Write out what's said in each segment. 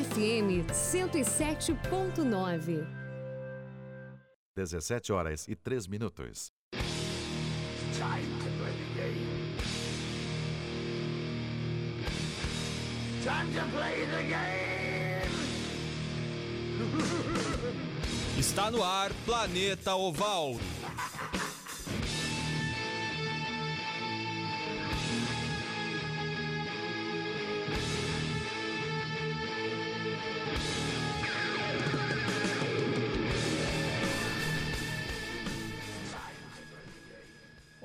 UniFM 107.9. 17 horas e 3 minutos. Time to play the game. Time to play the game. Está no ar Planeta Oval.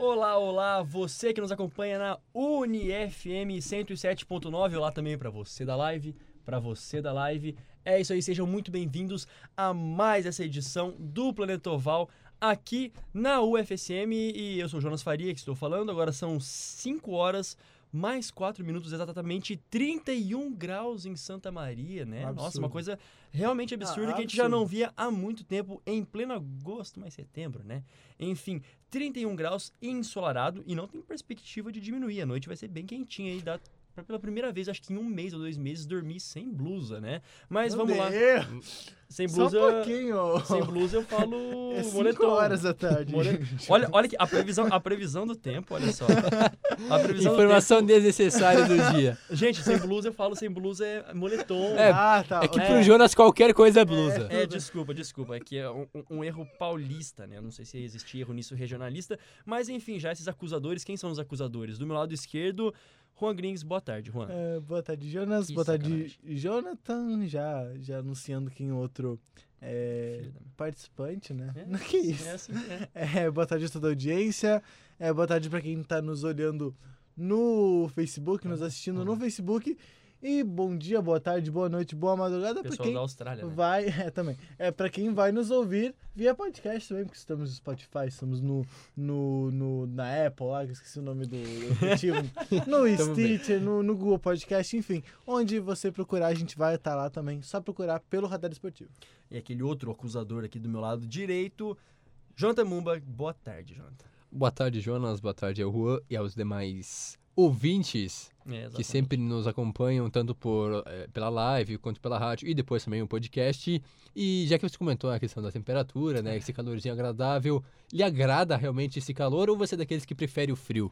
Olá, olá, você que nos acompanha na UniFM 107.9, olá também para você da live, para você da live. É isso aí, sejam muito bem-vindos a mais essa edição do Planeta Oval aqui na UFSM e eu sou o Jonas Faria que estou falando. Agora são 5 horas mais 4 minutos, exatamente 31 graus em Santa Maria, né? Absurdo. Nossa, uma coisa realmente absurda Ah, que a gente já não via há muito tempo, em pleno agosto, mais setembro, né? Enfim, 31 graus ensolarado e não tem perspectiva de diminuir. A noite vai ser bem quentinha aí, dá pra pela primeira vez, acho que em um mês ou dois meses, dormir sem blusa, né? Mas Meu vamos lá. Deus, Sem Só blusa. um pouquinho. Sem blusa eu falo É 5 moletom. horas da tarde. Olha, olha a previsão, a previsão do tempo, olha só. A previsão do Informação desnecessária do dia. tempo. Gente, sem blusa eu falo sem blusa é moletom. É, ah, tá. É que É. pro Jonas qualquer coisa é blusa. É, desculpa, desculpa. É que é um, um- um erro paulista, né? Eu não sei se existe erro nisso regionalista. Mas enfim, já esses acusadores, quem são os acusadores? Do meu lado esquerdo, Juan Grings, boa tarde, Juan. É, boa tarde, Jonas. Que boa tarde, Jonathan. Já, já anunciando quem outro é, participante, né? É, que isso? É assim, é. É, boa tarde a toda a audiência. É, boa tarde pra quem tá nos olhando no Facebook, nos assistindo no Facebook. E bom dia, boa tarde, boa noite, boa madrugada Pessoal quem da Austrália, né? vai, é também. É para quem vai nos ouvir via podcast também, porque estamos no Spotify, estamos no, no, no na Apple, lá, que esqueci o nome do aplicativo, no. Stitcher, no, no Google Podcast, enfim, onde você procurar, a gente vai estar lá também, só procurar pelo Radar Esportivo. E aquele outro acusador aqui do meu lado direito, Jonathan Mumba. Boa tarde, Jonathan. Boa tarde, Jonas. Boa tarde ao Juan e aos demais ouvintes É, que sempre nos acompanham, tanto por, eh, pela live quanto pela rádio e depois também o podcast. E já que você comentou a questão da temperatura, né? Esse calorzinho agradável, lhe agrada realmente esse calor ou você é daqueles que prefere o frio?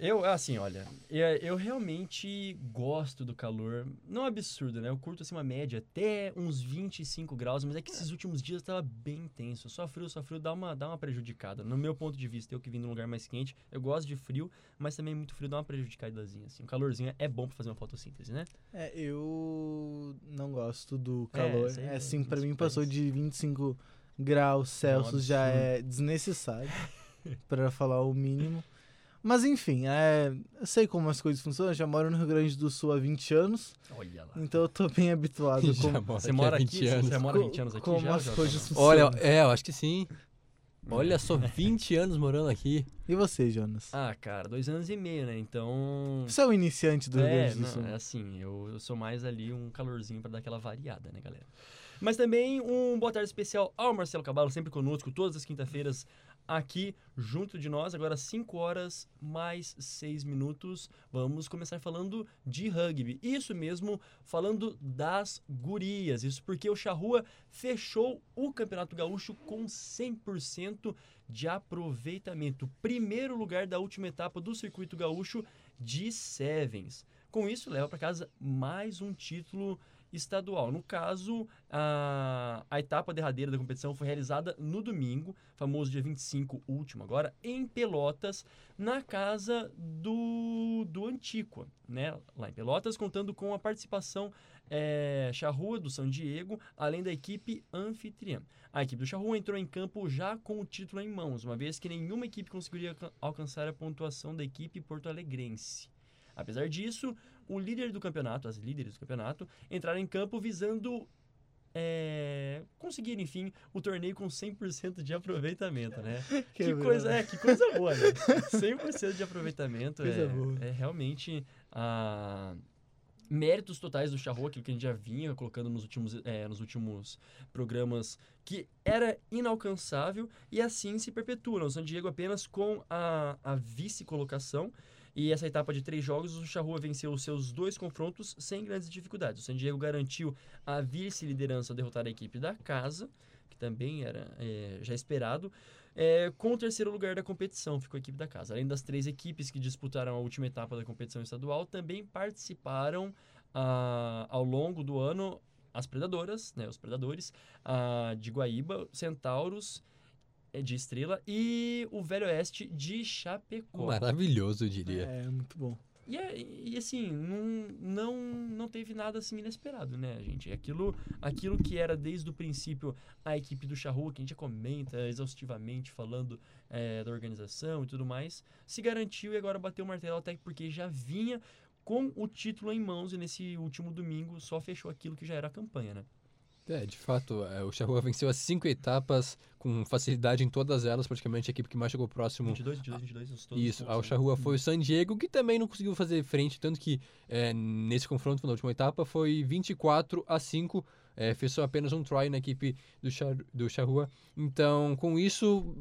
Eu, assim, olha, eu, eu realmente gosto do calor. Não é absurdo, né? Eu curto assim uma média até uns 25 graus, mas é que esses últimos dias tava bem intenso. Só frio, só frio dá uma, dá uma prejudicada. No meu ponto de vista, eu que vim num lugar mais quente, eu gosto de frio, mas também muito frio dá uma prejudicadazinha, assim. O calorzinho é bom pra fazer uma fotossíntese, né? É, eu não gosto do É, calor, é, é assim, pra nos mim passou de 25 graus Celsius, já absurdo. é desnecessário, pra falar o mínimo. Mas enfim, é, eu sei como as coisas funcionam, eu já moro no Rio Grande do Sul há 20 anos, Olha lá. então eu tô bem habituado com, Já mora Você mora aqui? 20 anos. Você mora há 20 anos aqui como já? as Jota? coisas Olha, funcionam. é, eu acho que sim. Olha só, 20 anos morando aqui. E você, Jonas? Ah, cara, dois anos e meio, né? Então... Você é o iniciante do Rio É, Grande do Sul. não, é assim, eu, eu sou mais ali um calorzinho pra dar aquela variada, né, galera? Mas também um boa tarde especial ao Marcelo Cabalo, sempre conosco, todas as quinta-feiras aqui junto de nós. Agora 5 horas mais 6 minutos. Vamos começar falando de rugby. Isso mesmo, falando das gurias. Isso porque o Charrua fechou o Campeonato Gaúcho com 100% de aproveitamento. Primeiro lugar da última etapa do Circuito Gaúcho de Sevens. Com isso, leva para casa mais um título estadual. No caso, a, a etapa derradeira da competição foi realizada no domingo, famoso dia 25, último agora, em Pelotas, na casa do, do Antíqua, né? Lá em Pelotas, contando com a participação é, Charrua do São Diego, além da equipe anfitriã. A equipe do Charrua entrou em campo já com o título em mãos, uma vez que nenhuma equipe conseguiria alca- alcançar a pontuação da equipe porto-alegrense. Apesar disso, o líder do campeonato, as líderes do campeonato, entraram em campo visando é, conseguir, enfim, o torneio com 100% de aproveitamento, né? que Quebrando. coisa, é, que coisa boa, né? 100% de aproveitamento é, é realmente ah, méritos totais do Charrua, aquilo que a gente já vinha colocando nos últimos, é, nos últimos programas, que era inalcançável e assim se perpetua. O San Diego apenas com a, a vice-colocação E essa etapa de três jogos, o Charrua venceu os seus dois confrontos sem grandes dificuldades. O San Diego garantiu a vice-liderança ao derrotar a equipe da casa, que também era é, já esperado, é, com o terceiro lugar da competição, ficou a equipe da casa. Além das três equipes que disputaram a última etapa da competição estadual, também participaram ah, ao longo do ano as Predadoras, né, os Predadores, ah, de Guaíba, Centauros de Estrela e o Velho Oeste de Chapecó. Maravilhoso, eu diria. É, muito bom. E, é- e assim, não, não, não teve nada assim inesperado, né, gente? Aquilo, aquilo que era desde o princípio a equipe do Charrua, que a gente já comenta exaustivamente falando eh, da organização e tudo mais, se garantiu e agora bateu o martelo até porque já vinha com o título em mãos e nesse último domingo só fechou aquilo que já era a campanha, né? É, de fato, é, o Charrua venceu as cinco etapas com facilidade em todas elas, praticamente a equipe que mais chegou próximo 22, 22, 22, os todos os Isso, ao né? Charrua foi o San Diego, que também não conseguiu fazer frente, tanto que é, nesse confronto na última etapa foi 24 a 5, é, fez só apenas um try na equipe do, Char, do Charrua. Então, com isso,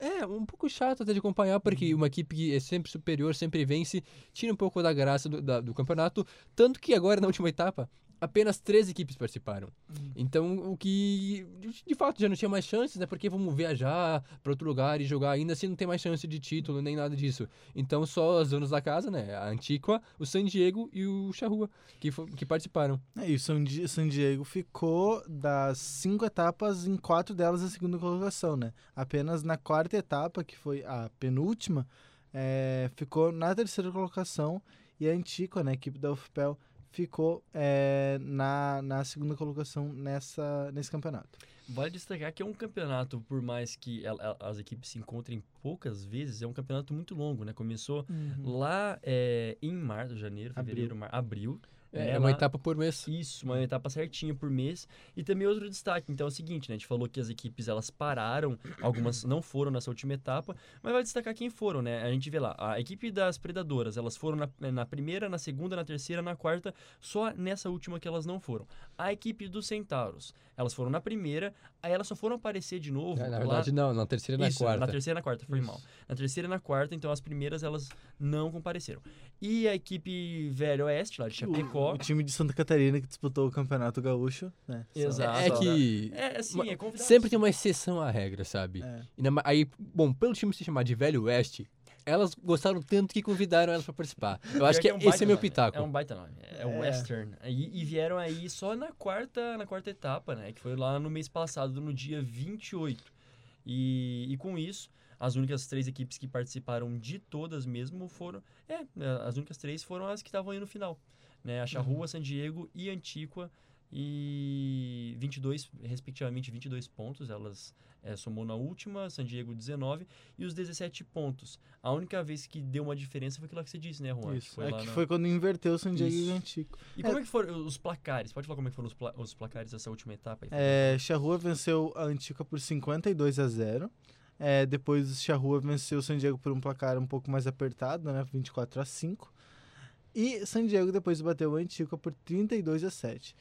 é, é um pouco chato até de acompanhar, porque uma equipe que é sempre superior, sempre vence, tira um pouco da graça do, da- do campeonato, tanto que agora na última etapa. Apenas três equipes participaram. Então, o que de- fato já não tinha mais chances, né? Porque vamos viajar para outro lugar e jogar ainda assim não tem mais chance de título nem nada disso. Então, só os donos da casa, né? A Antigua, o San Diego e o Charrua que, que participaram. É, e o San, Di- San Diego ficou das cinco etapas em quatro delas na segunda colocação, né? Apenas na quarta etapa, que foi a penúltima, é, ficou na terceira colocação e a Antigua, né, a equipe da UFPEL, ficou é, na, na segunda colocação nessa, nesse campeonato. Vale destacar que é um campeonato, por mais que el- el- as equipes se encontrem poucas vezes, é um campeonato muito longo, né? Começou lá é, em março, janeiro, Abril. fevereiro, mar, abril. É, né, é uma lá- etapa por mês. Isso, uma etapa certinha por mês. E também outro destaque, então é o seguinte, né? A gente falou que as equipes elas pararam, algumas não foram nessa última etapa, mas vai destacar quem foram, né? A gente vê lá, a equipe das Predadoras, elas foram na, na primeira, na segunda, na terceira, na quarta, só nessa última que elas não foram. A equipe dos Centauros, elas foram na primeira, aí elas só foram aparecer de novo É, na lá- verdade, não, na terceira e na isso, quarta. na terceira e na quarta, foi mal. Na terceira e na quarta, então as primeiras elas não compareceram. E a equipe Velho Oeste, lá de Chapecó, O, o time de Santa Catarina que disputou o Campeonato Gaúcho, né? Exato. É que É, assim, é convidado. sempre tem uma exceção à regra, sabe? É. E na- aí, bom, pelo time se chamar de Velho Oeste, elas gostaram tanto que convidaram elas para participar. Eu acho que, um esse é meu nome, pitaco. É um baita nome. É, o É. Western. E, e vieram aí só na quarta, na quarta etapa, né? Que foi lá no mês passado, no dia 28. E, e com isso, as únicas três equipes que participaram de todas mesmo foram... É, as únicas três foram as que estavam aí no final. Né? A Charrua, San Diego e Antíqua. E 22, respectivamente 22 pontos, elas é, somou na última, San Diego 19 e os 17 pontos. A única vez que deu uma diferença foi aquilo que você disse, né, Juan? Isso, foi é que na- foi quando inverteu o San Diego e Isso. o Antigo. E como é que foram os placares? Pode falar como é que foram os, pla- os placares dessa última etapa? aí? É, Charrua venceu a Antica por 52 a 0. É, depois Charrua venceu o San Diego por um placar um pouco mais apertado, né? 24 a 5. E San Diego depois bateu o Antica por 32 a 7.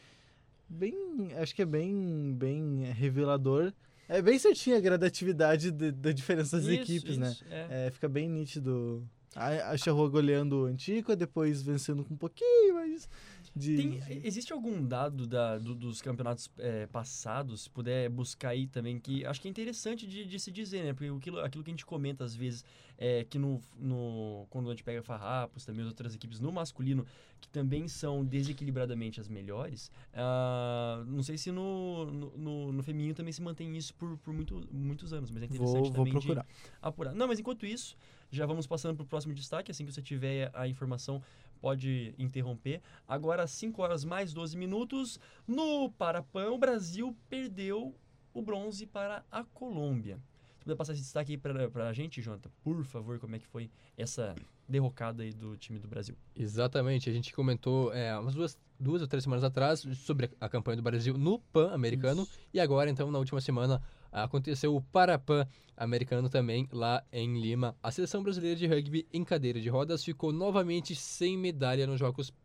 Bem, acho que é bem, bem revelador. É bem certinha a gradatividade de- da diferença das Isso, equipes, né? isso, é. É, fica bem nítido. A, a Charrua goleando o Antica, depois vencendo com um pouquinho mais de... Tem- existe algum dado da- do- dos campeonatos é, passados, se puder buscar aí também, que acho que é interessante de, de se dizer, né? Porque aquilo, aquilo que a gente comenta às vezes é que no, no, quando a gente pega Farrapos, também as outras equipes no masculino, que também são desequilibradamente as melhores, ah, não sei se no, no, no- no feminino também se mantém isso por, por muito, muitos anos, mas é interessante Vou, vou também de- procurar. apurar. Não, mas enquanto isso, já vamos passando para o próximo destaque. Assim que você tiver a informação, pode interromper. Agora, 5 horas mais 12 minutos. No Parapan, o Brasil perdeu o bronze para a Colômbia. Se puder passar esse destaque aí para a gente, Jonathan, por favor, como é que foi essa derrocada aí do time do Brasil? Exatamente, a gente comentou é, umas duas, duas ou três semanas atrás sobre a, a campanha do Brasil no Pan-Americano e agora, então, na última semana, aconteceu o Parapan americano também lá em Lima. A seleção brasileira de rugby em cadeira de rodas ficou novamente sem medalha nos Jogos Pan-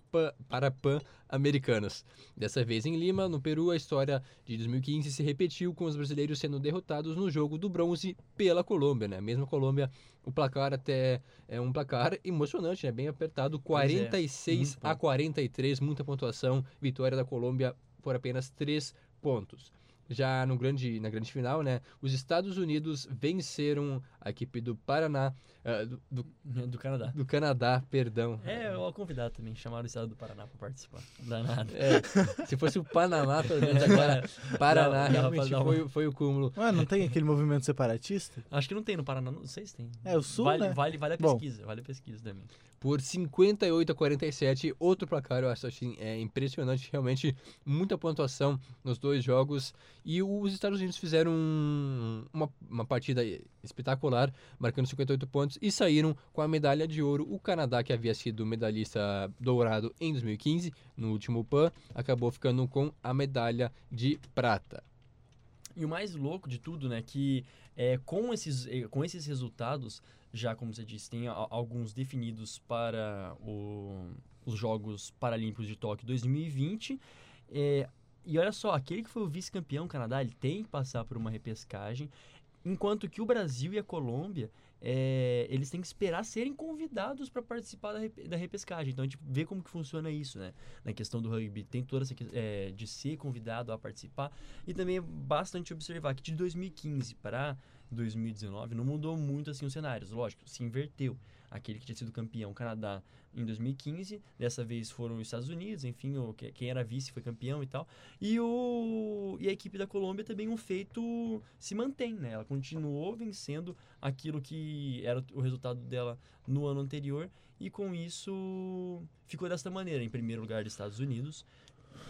para Pan-Americanas. Dessa vez em Lima, no Peru, a história de 2015 se repetiu com os brasileiros sendo derrotados no jogo do bronze pela Colômbia, né? Mesmo a Colômbia, o placar até é um placar emocionante, né? Bem apertado, é, 46 muito a ponto. 43, muita pontuação, vitória da Colômbia por apenas 3 pontos. Já no grande, na grande final, né? Os Estados Unidos venceram a equipe do Paraná, ah, do, do, Do Canadá. do Canadá, perdão. É, eu convidado também, chamaram o estado do Paraná pra participar. Não dá nada. É, se fosse o Panamá, pelo menos agora, Paraná pra realmente uma- foi, foi o cúmulo. Ué, não tem aquele movimento separatista? Acho que não tem no Paraná, não sei se tem. É, o Sul, vale, né? Vale, vale a Bom. pesquisa, vale a pesquisa também. Por 58 a 47, outro placar, eu acho assim, é impressionante, realmente muita pontuação nos dois jogos. E os Estados Unidos fizeram um- uma, uma partida espetacular, marcando 58 pontos, e saíram com a medalha de ouro. O Canadá, que havia sido medalhista dourado em 2015, no último PAN, acabou ficando com a medalha de prata. E o mais louco de tudo, né, que é, com, esses, eh, com esses resultados, já como você disse, tem a- alguns definidos para o- os Jogos Paralímpicos de Tóquio 2020. é, e olha só, aquele que foi o vice-campeão, Canadá, ele tem que passar por uma repescagem, enquanto que o Brasil e a Colômbia, é, eles têm que esperar serem convidados para participar da, da repescagem. Então a gente vê como que funciona isso, né? Na questão do rugby, tem toda essa é, de ser convidado a participar. E também é bastante observar que de 2015 para 2019 não mudou muito assim os cenários. Lógico, se inverteu. Aquele que tinha sido campeão, Canadá, em 2015. Dessa vez foram os Estados Unidos, enfim, o, que- quem era vice foi campeão e tal. E, o, e a equipe da Colômbia também um feito se mantém, né? Ela continuou vencendo aquilo que era o resultado dela no ano anterior. E com isso ficou desta maneira. Em primeiro lugar, dos Estados Unidos,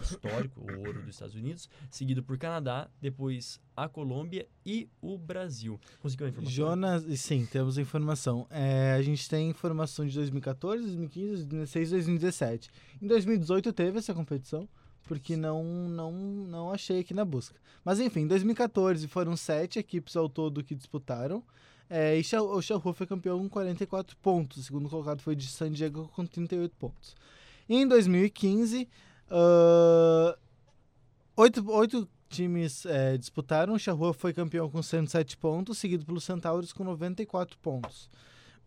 histórico, o ouro dos Estados Unidos, seguido por Canadá, depois a Colômbia e o Brasil. Conseguiu a informação? Jonas, sim, temos a informação. É, a gente tem informação de 2014, 2015, 2016 2017. Em 2018 teve essa competição, porque não, não, não achei aqui na busca. Mas enfim, em 2014 foram sete equipes ao todo que disputaram. É, e o Charrua foi campeão com 44 pontos. O segundo colocado foi de San Diego com 38 pontos. Em 2015, ah, oito, oito times é, disputaram. O Charrua foi campeão com 107 pontos, seguido pelo Centauros com 94 pontos.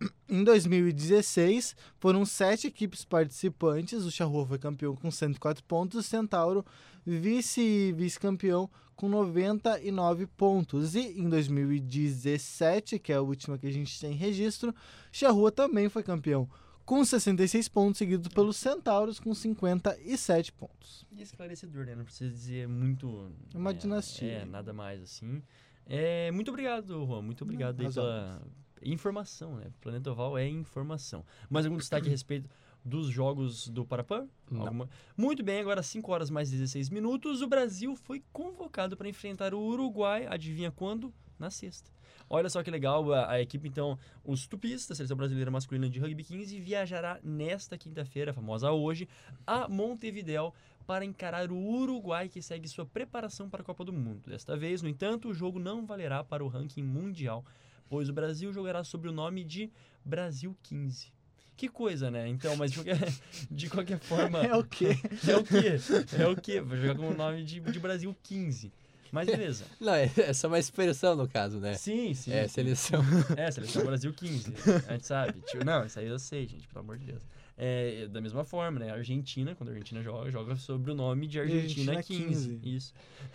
Em 2016, foram sete equipes participantes. O Charrua foi campeão com 104 pontos. O Centauro, vice- vice-campeão, com 99 pontos. E em 2017, que é a última que a gente tem registro, Charrua também foi campeão com 66 pontos, seguido pelos Centauros com 57 pontos. E esclarecedor, né? Não precisa dizer muito. É uma é, dinastia. É, nada mais assim. É, muito obrigado, Juan. Muito obrigado aí razão. pela informação, né? Planeta Oval é informação. Mais algum destaque a respeito dos jogos do Parapan? Não. Alguma- Muito bem, agora 5 horas mais 16 minutos. O Brasil foi convocado para enfrentar o Uruguai. Adivinha quando? Na sexta. Olha só que legal, a, a equipe, então, os Tupis, da Seleção Brasileira Masculina de Rugby 15, viajará nesta quinta-feira, famosa hoje, a Montevidéu para encarar o Uruguai, que segue sua preparação para a Copa do Mundo. Desta vez, no entanto, o jogo não valerá para o ranking mundial, pois o Brasil jogará sob o nome de Brasil 15. Que coisa, né? Então, mas de qualquer, de qualquer forma. É o quê? É o quê? É o quê? Vai jogar com o nome de, de Brasil 15. Mas beleza. Não, é, é só uma expressão no caso, né? Sim, sim. É, sim. seleção. É, seleção Brasil 15. A gente sabe. Tipo, não, isso aí eu sei, gente, pelo amor de Deus. É, da mesma forma, né? A Argentina, quando a Argentina joga, joga sobre o nome de Argentina, Argentina 15. 15. Isso.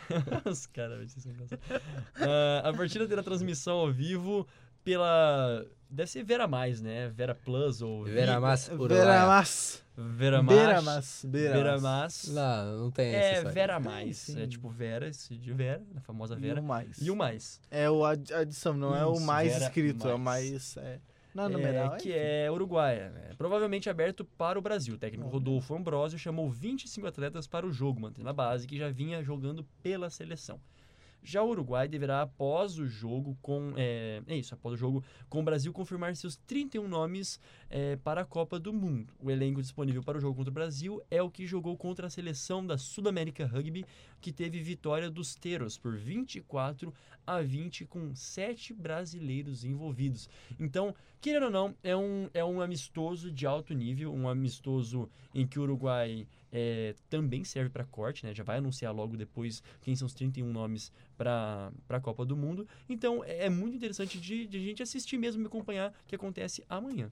Os caras, ser sem graça. Ah, A partida terá transmissão ao vivo pela. Deve ser Vera Mais, né? Vera Plus ou. Vera Massa Uruguaia. Veramas. Vera Mais. Beramas. Vera Mais. Não, não tem essa É, história. Vera Mais. sim. É tipo Vera, esse de Vera, a famosa Vera. E o mais. E o mais. É o ad- adição, não é o Isso, mais Vera escrito, é o mais. mais. É, não, É, numeral. que é Uruguaia. né? Provavelmente aberto para o Brasil. O técnico Rodolfo Ambrosio chamou 25 atletas para o jogo, mantendo a base que já vinha jogando pela seleção. Já o Uruguai deverá, após o jogo, com. É, é isso, após o jogo, com o Brasil confirmar seus 31 nomes é, para a Copa do Mundo. O elenco disponível para o jogo contra o Brasil é o que jogou contra a seleção da Sudamérica Rugby, que teve vitória dos Teros por 24 a 20, com sete brasileiros envolvidos. Então, querendo ou não, é um, é um amistoso de alto nível, um amistoso em que o Uruguai é, também serve para corte, né? Já vai anunciar logo depois quem são os 31 nomes para a Copa do Mundo. Então, é, é muito interessante de, de a gente assistir mesmo e acompanhar o que acontece amanhã.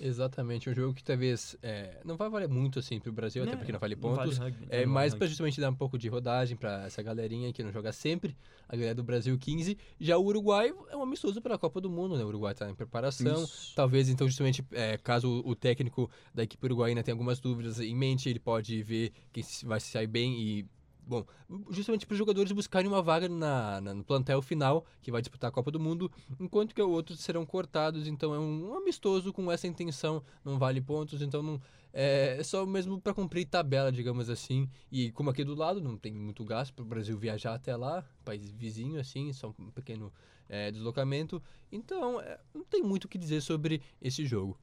Exatamente, um jogo que talvez é, não vai valer muito assim pro Brasil, até porque não vale Não pontos. rugby, é mais vale rugby. justamente dar um pouco de rodagem pra essa galerinha que não joga sempre, a galera do Brasil 15. Já o Uruguai é um amistoso pela Copa do Mundo, né? O Uruguai tá em preparação. Isso. Talvez, então, justamente, é, caso o- o técnico da equipe uruguaína tenha algumas dúvidas em mente, ele pode ver quem vai se sair bem e. Bom, justamente para os jogadores buscarem uma vaga na, na- no plantel final, que vai disputar a Copa do Mundo, enquanto que outros serão cortados. Então é um, amistoso com essa intenção, não vale pontos, então não, é, é só mesmo para cumprir tabela, digamos assim. E como aqui do lado não tem muito gasto para o Brasil viajar até lá, país vizinho, assim, só um pequeno é, deslocamento. Então é, não tem muito o que dizer sobre esse jogo.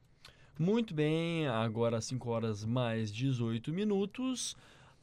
Muito bem, agora 5 horas mais 18 minutos.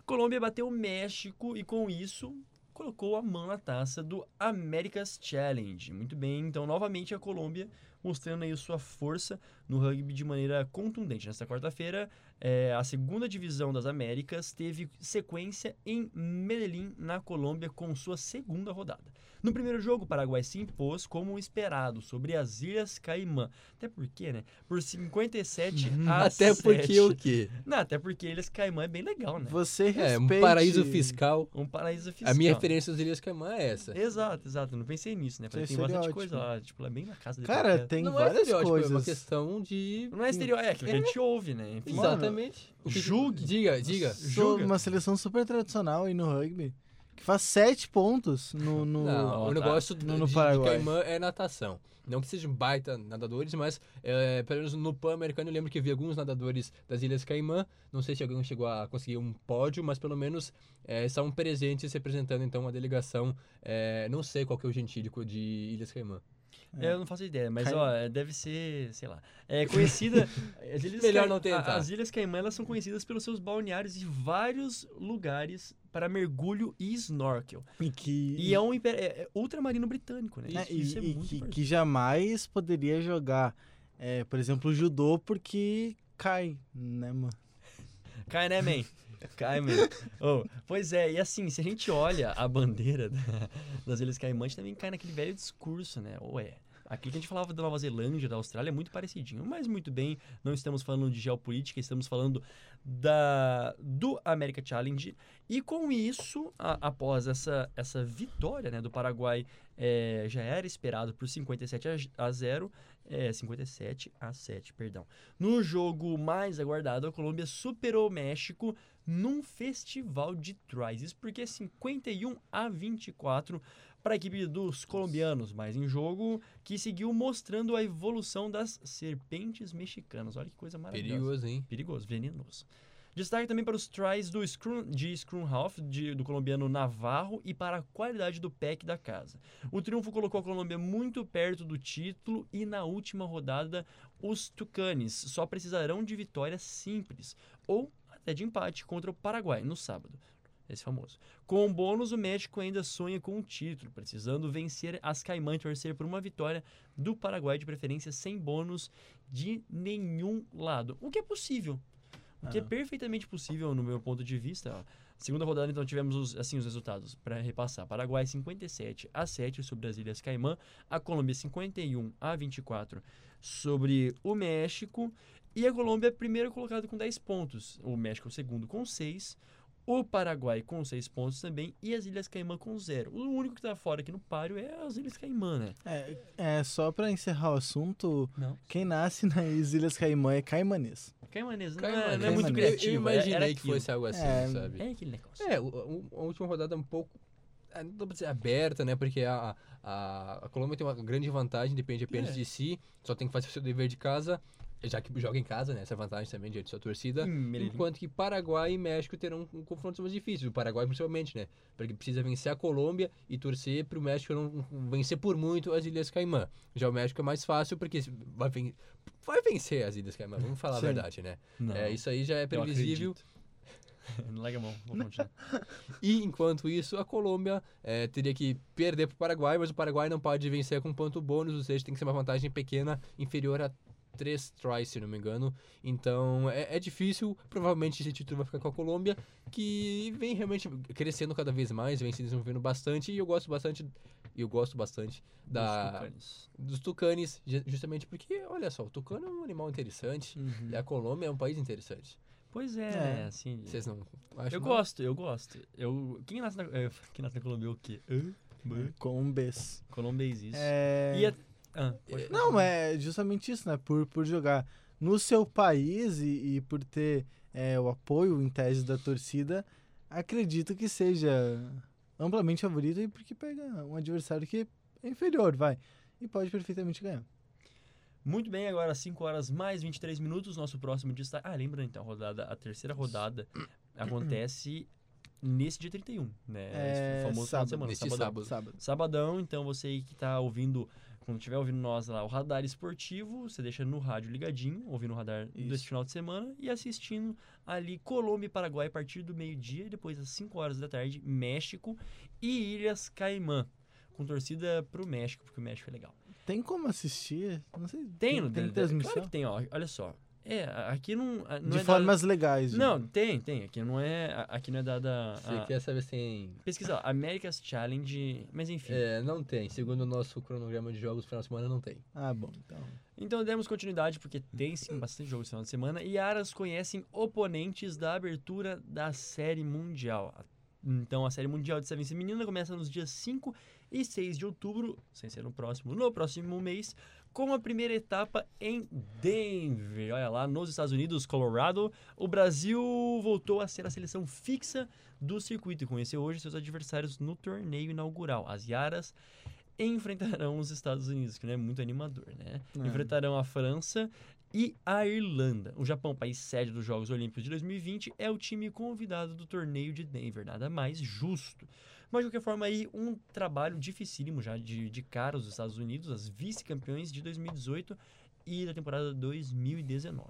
Colômbia bateu o México e com isso colocou a mão na taça do America's Challenge. Muito bem, então novamente a Colômbia mostrando aí sua força no rugby de maneira contundente. Nesta quarta-feira, eh, a segunda divisão das Américas teve sequência em Medellín, na Colômbia, com sua segunda rodada. No primeiro jogo, o Paraguai se impôs como esperado sobre as Ilhas Caimã. Até porque, né? Por 57 a Até porque 7. o quê? Não, até porque Ilhas Caimã é bem legal, né? Você É, um respeite... paraíso fiscal. Um paraíso fiscal. A minha referência às Ilhas Caimã é essa. Exato, exato. Não pensei nisso, né? Isso tem é bastante coisa lá. Tipo, lá é bem na casa de Cara, tem não é várias estereótipo, é uma coisas. questão de. Não é estereótipo, é que a gente ouve, né? Enfim. Mano, Exatamente. O que- julgue. Diga, diga. Julga. uma seleção super tradicional aí no rugby, que faz sete pontos no... no... Não, o tá. negócio No- no de, de Paraguai. Caimã é natação. Não que sejam baita nadadores, mas é, pelo menos no Pan-Americano eu lembro que vi alguns nadadores das Ilhas Caimã. Não sei se alguém chegou a conseguir um pódio, mas pelo menos é, estavam presentes representando então uma delegação. é, não sei qual que é o gentílico de Ilhas Caimã. É, Eu não faço ideia, mas Cai- ó, é, deve ser, sei lá. É conhecida. as Ilhas Melhor não tentar. As Ilhas Caimã elas são conhecidas pelos seus balneários e vários lugares para mergulho e snorkel. E que... E é um imper- é, é ultramarino britânico, né? É, Isso, e, isso é e muito que, importante. que jamais poderia jogar, é, por exemplo, judô porque cai, né, mano? Cai, né, man? Cai, man. Oh, pois é, e assim, se a gente olha a bandeira da- das Ilhas Caimã, a gente também cai naquele velho discurso, né? Ou é. Que a gente falava da Nova Zelândia, da Austrália, é muito parecidinho. Mas muito bem, não estamos falando de geopolítica, estamos falando da, do America Challenge. E com isso, a- após essa, essa vitória né, do Paraguai, é, já era esperado por 57 a, a 0. É, 57 a 7, perdão. No jogo mais aguardado, a Colômbia superou o México num festival de tries. Isso porque é 51 a 24 para a equipe dos colombianos, mas em jogo que seguiu mostrando a evolução das serpentes mexicanas. Olha que coisa maravilhosa. Perigoso, hein? Perigoso, venenoso. Destaque também para os tries do Scrum, de Scrum Half, de- do colombiano Navarro, e para a qualidade do pack da casa. O triunfo colocou a Colômbia muito perto do título e na última rodada os Tucanes só precisarão de vitória simples ou até de empate contra o Paraguai no sábado. Esse famoso. Com o bônus, o México ainda sonha com o título, precisando vencer as Caimã e torcer por uma vitória do Paraguai, de preferência sem bônus de nenhum lado. O que é possível. O que é Ah. perfeitamente possível no meu ponto de vista. ó. Segunda rodada, então, tivemos os, assim, os resultados para repassar. Paraguai 57 a 7 sobre as Ilhas Caimã. A Colômbia 51 a 24 sobre o México. E a Colômbia é primeiro colocado com 10 pontos. O México é segundo com 6. O Paraguai com 6 pontos também. E as Ilhas Caimã com 0. O único que tá fora aqui no páreo é as Ilhas Caimã, né? É, é, só pra encerrar o assunto, Não. quem nasce nas Ilhas Caimã é caimanês. Caimanês não, é, Caimanês. não é muito criativo. Eu é- imaginei era que aquilo. fosse algo assim, É, sabe? É aquele negócio. É, o- o- a última rodada é um pouco. ah, Não dá pra dizer aberta, né? Porque a, a, a Colômbia tem uma grande vantagem, depende apenas É. de si, só tem que fazer o seu dever de casa. Já que joga em casa, né? Essa vantagem também diante da sua torcida. Medellín. Enquanto que Paraguai e México terão um confrontos mais difíceis. O Paraguai, principalmente, né? Porque precisa vencer a Colômbia e torcer para o México não vencer por muito as Ilhas Caimã. Já o México é mais fácil porque vai, ven- vai vencer as Ilhas Caimã, vamos falar Sim. a verdade, né? Não, É, isso aí já é previsível. Não larga a mão, vou continuar. E enquanto isso, a Colômbia é, teria que perder para o Paraguai, mas o Paraguai não pode vencer com ponto bônus, ou seja, tem que ser uma vantagem pequena, inferior a três tries, se não me engano. Então é, é difícil, provavelmente esse título vai ficar com a Colômbia, que vem realmente crescendo cada vez mais, vem se desenvolvendo bastante, e eu gosto bastante. Eu gosto bastante Dos da, tucanes. dos tucanes, ju- justamente porque, olha só, o tucano é um animal interessante Uhum. e a Colômbia é um país interessante. Pois é, É. assim. Vocês não acham? Eu não? gosto, eu gosto. Eu, quem, nasce na, é, quem nasce na Colômbia é o quê? Hã? Bs. Colombês, isso. É... E a- ah, falar. Não, é justamente isso, né? Por, por jogar no seu país e, e por ter é, o apoio em tese da torcida, acredito que seja amplamente favorito e porque pega um adversário que é inferior, vai. E pode perfeitamente ganhar. Muito bem, agora 5 horas mais 23 minutos, nosso próximo destaque. Ah, lembra então, a rodada, a terceira rodada acontece nesse dia 31, né? É, Esse famoso final de sábado. semana, sabadão. sábado. Sábado. Sabadão, então você aí que tá ouvindo, quando estiver ouvindo nós lá, o radar esportivo, você deixa no rádio ligadinho, ouvindo o radar Isso. desse final de semana e assistindo ali Colômbia e Paraguai a partir do meio-dia e depois às 5 horas da tarde, México e Ilhas Caimã. Com torcida pro México, porque o México é legal. Tem como assistir? Não sei. Tem, no tem tem, transmissão? Claro que tem, ó. Olha só. É, aqui não, não De é formas legais. Dada... digo. Não, tem, tem. Aqui não é, aqui não é dada. Você A... quer saber se tem Pesquisa lá, America's Challenge, mas enfim. É, não tem. Segundo o nosso cronograma de jogos final de semana, não tem. Ah, bom. Então. Então demos continuidade, porque tem sim bastante jogo esse final de semana. E Aras conhecem oponentes da abertura da Série Mundial. Então a Série Mundial de Sevens Feminina começa nos dias 5 e 6 de outubro, sem ser no próximo, no próximo mês, com a primeira etapa em Denver. Olha lá, nos Estados Unidos, Colorado. O Brasil voltou a ser a seleção fixa do circuito e conheceu hoje seus adversários no torneio inaugural. As Yaras enfrentarão os Estados Unidos, que não é muito animador, né? É. Enfrentarão a França e a Irlanda. O Japão, país sede dos Jogos Olímpicos de 2020, é o time convidado do torneio de Denver. Nada mais justo. Mas, de qualquer forma, aí, um trabalho dificílimo já de, de cara os Estados Unidos, as vice-campeões de 2018 e da temporada 2019.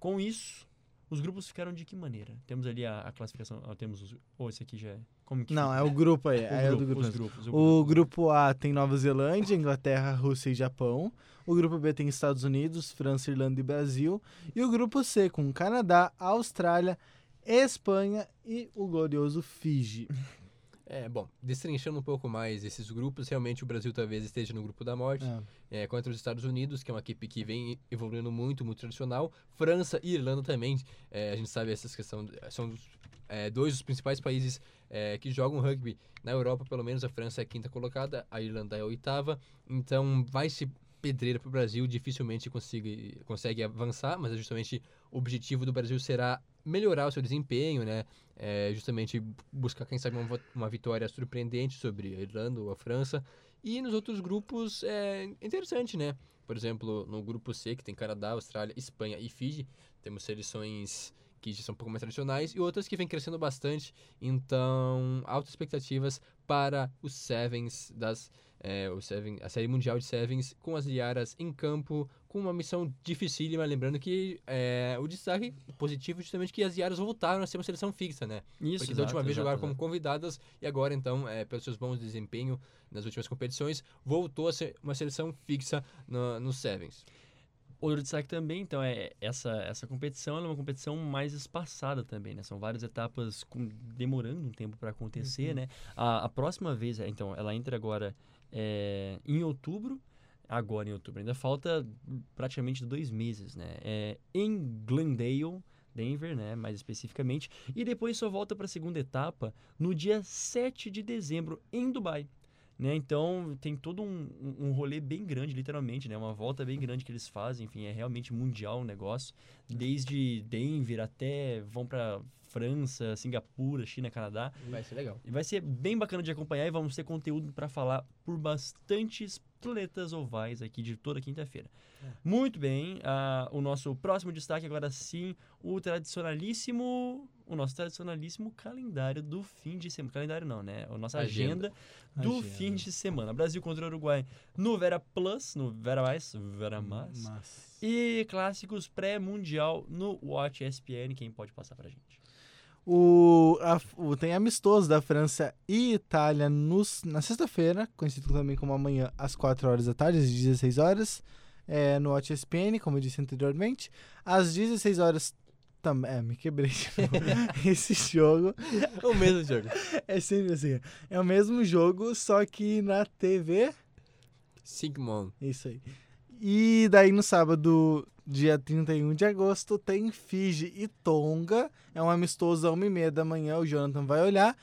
Com isso, os grupos ficaram de que maneira? Temos ali a, a classificação, temos os... Ou esse aqui já é... Como que Não, é o grupo aí. O é o do grupo, grupo. os grupos. O grupo A tem Nova Zelândia, Inglaterra, Rússia e Japão. O grupo B tem Estados Unidos, França, Irlanda e Brasil. E o grupo C com Canadá, Austrália, Espanha e o glorioso Fiji. É, bom, destrinchando um pouco mais esses grupos, realmente o Brasil talvez esteja no grupo da morte. É. É, contra os Estados Unidos, que é uma equipe que vem evoluindo muito, muito tradicional. França e Irlanda também, é, a gente sabe essas questões, são é, dois dos principais países é, que jogam rugby na Europa, pelo menos a França é a quinta colocada, a Irlanda é a oitava, então vai se pedreira para o Brasil, dificilmente consiga, consegue avançar, mas é justamente o objetivo do Brasil será melhorar o seu desempenho, né? É, justamente buscar, quem sabe, uma, uma vitória surpreendente sobre a Irlanda ou a França. E nos outros grupos é interessante, né? Por exemplo, no grupo C, que tem Canadá, Austrália, Espanha e Fiji, temos seleções que já são um pouco mais tradicionais e outras que vêm crescendo bastante. Então, altas expectativas para os Sevens das é, o Seven, a série mundial de Sevens com as Liaras em campo, com uma missão dificílima. Lembrando que é, o destaque positivo é justamente que as Liaras voltaram a ser uma seleção fixa, né? Isso, Porque da última exato, vez exato, jogaram como exato. convidadas e agora, então, é, pelos seus bons desempenho nas últimas competições, voltou a ser uma seleção fixa no, no Sevens. Outro destaque também, então, é essa, essa competição ela é uma competição mais espaçada também, né? São várias etapas com- demorando um tempo para acontecer, né? A, a próxima vez, é, então, ela entra agora é, em outubro, agora em outubro, ainda falta praticamente dois meses, né? É, em Glendale, Denver, né? Mais especificamente, e depois só volta para a segunda etapa no dia 7 de dezembro, em Dubai. Né? Então tem todo um, um- rolê bem grande, literalmente, né? Uma volta bem grande que eles fazem, enfim, é realmente mundial o negócio. Desde Denver até vão pra França, Singapura, China, Canadá. Vai ser legal. E vai ser bem bacana de acompanhar e vamos ter conteúdo para falar por bastantes planetas ovais aqui de toda quinta-feira. Muito bem, ah, o nosso próximo destaque agora sim, o tradicionalíssimo, o nosso tradicionalíssimo calendário do fim de semana. Calendário não, né? A nossa agenda, Agenda. do Agenda. fim de semana. Brasil contra o Uruguai no Vera Plus, no Vera Mais, Vera Mais. Mas... E clássicos pré-mundial no Watch ESPN, quem pode passar pra gente? O, a- o- tem amistoso da França e Itália nos, na sexta-feira, conhecido também como amanhã, às 4 horas da tarde, às 16 horas, é, no Watch ESPN, como eu disse anteriormente. Às 16 horas também. É, me quebrei. de novo. Esse jogo É o mesmo jogo. é sempre assim. É o mesmo jogo, só que na TV. Sigmund. Isso aí. E daí no sábado, dia 31 de agosto, tem Fiji e Tonga. É um amistoso às 1h30 da manhã, o Jonathan vai olhar.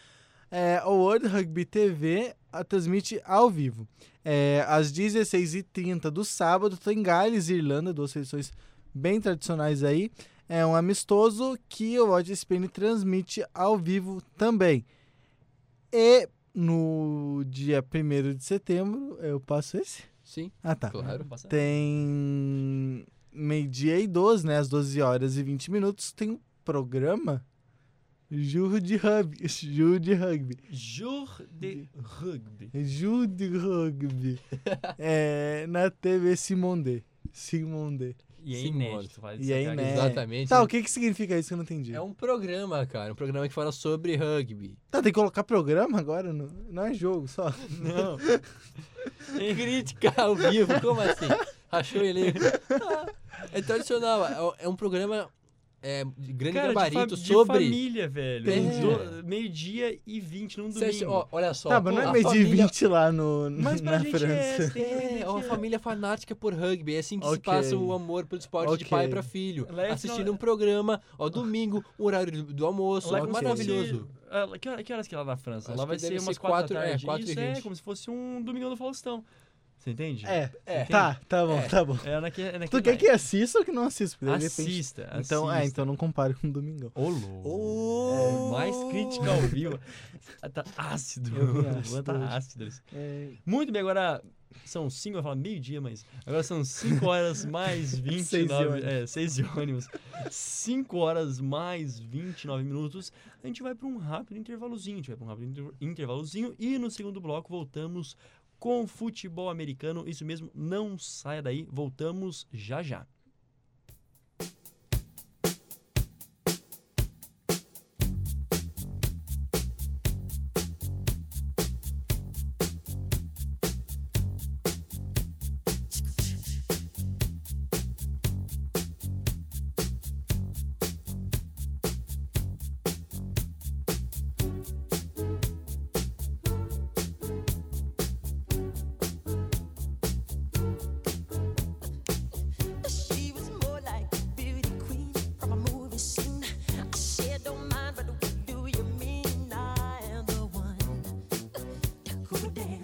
É, o World Rugby TV a transmite ao vivo. É, às 16h30 do sábado, tem Gales e Irlanda, duas seleções bem tradicionais aí. É um amistoso que o ESPN transmite ao vivo também. E no dia 1 de setembro, eu passo esse? Sim, Ah, tá. claro. Tem meio-dia e 12, né? Às 12 horas e 20 minutos, tem um programa Juro de Rugby. Juro de Rugby. Jour de Rugby. Juro de Rugby. é, na TV Simonde. Simonde. E é inédito. Faz E é inédito. Exatamente. Tá, o que que significa isso que eu não entendi? É um programa, cara. Um programa que fala sobre rugby. Tá, tem que colocar programa agora? Não, não é jogo só. Não. Crítica ao vivo, como assim? Achou ele? É tradicional. É- É um programa é, de grande Cara, de, gabarito de sobre. família, velho. É. Do- Meio-dia e 20 num domingo. ó, olha só. tá, mas não é meio de família- 20 lá no, Mas pra na gente França. é, tem- É, é uma família fanática por rugby. É assim que se Ok. passa o amor pelo esporte de Ok. pai pra filho. Lá é Assistindo final- um programa, ó, domingo, o horário do, do almoço. Lá é ó, se maravilhoso. ah, que, hora- que horas que é lá na França? Acho lá vai ser umas ser 4 quatro- é, quatro e Isso é vinte. como se fosse um Domingão do Faustão. Você entende? É, É. tá, tá bom, tá bom. É naquele, é Tu naquele quer que assista ou que não assista? De repente- Assista, Então, é, assista. então não compare com Domingão. Ô, louco. Oh! É, mais crítica ao vivo. Tá ácido. O ácido tá ácido. É, Muito bem, agora são 5, eu falar meio-dia, mas agora são 5 horas mais 29. ônibus. é, 6 de ônibus. 5 horas mais 29 minutos. A gente vai para um rápido intervalozinho. A gente vai para um rápido inter- intervalozinho e no segundo bloco voltamos com futebol americano. Isso mesmo, não saia daí. Voltamos já já. go down.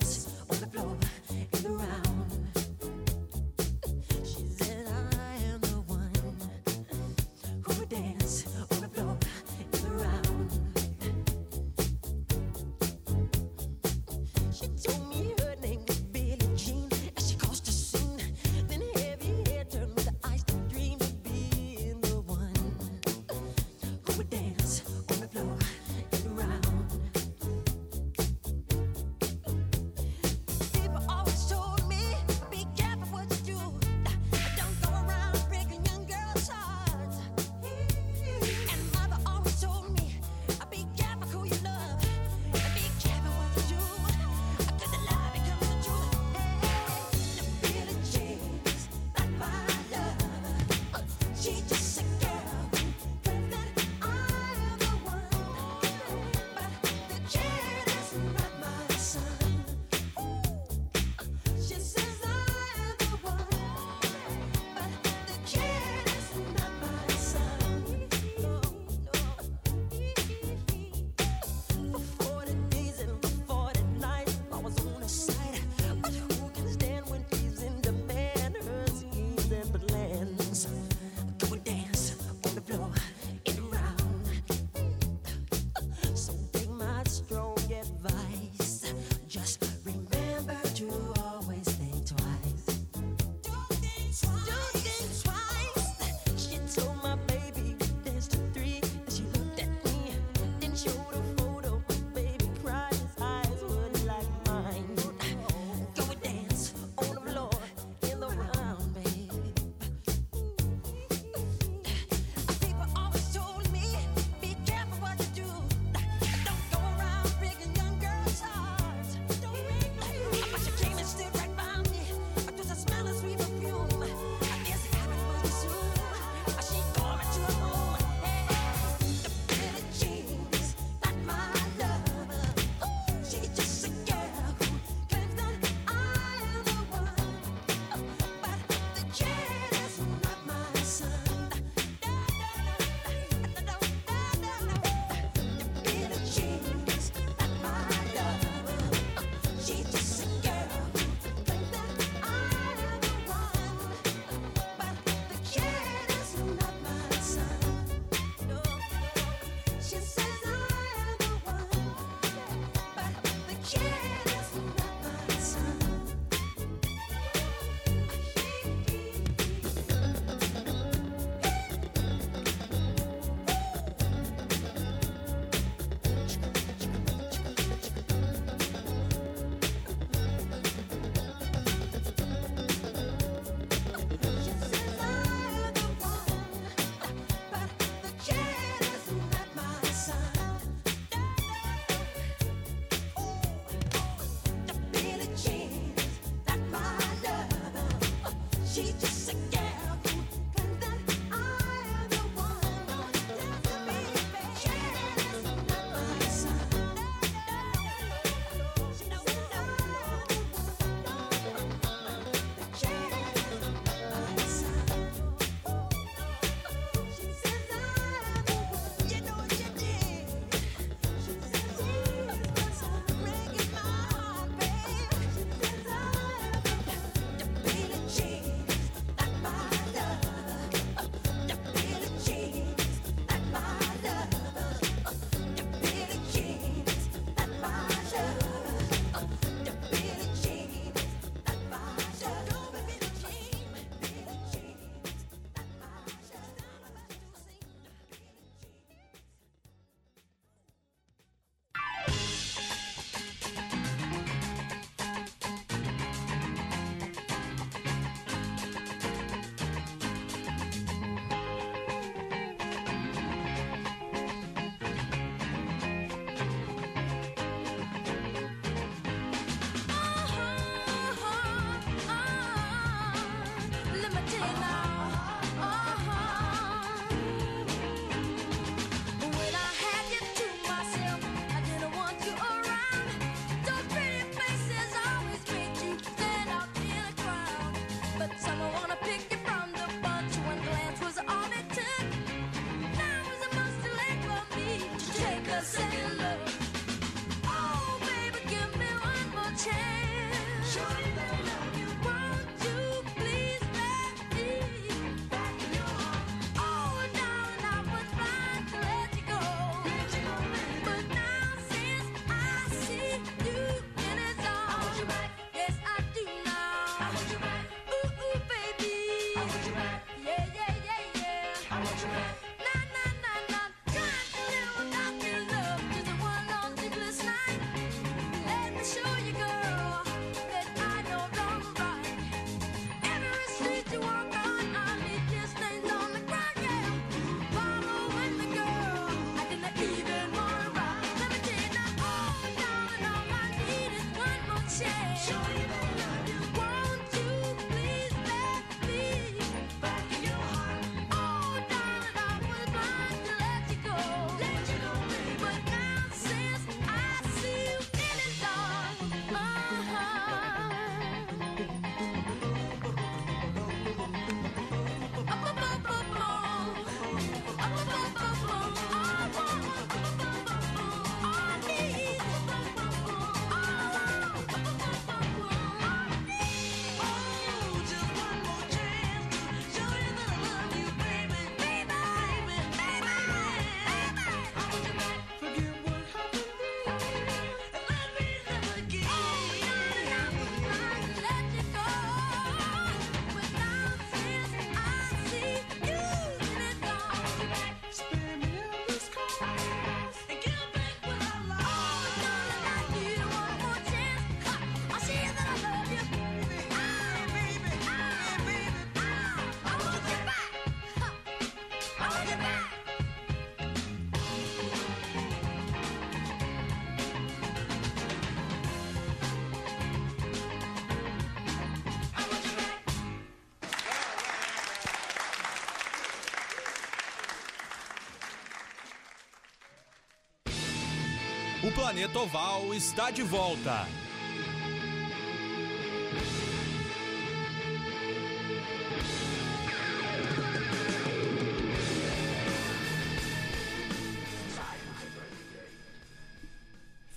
Planeta Oval está de volta.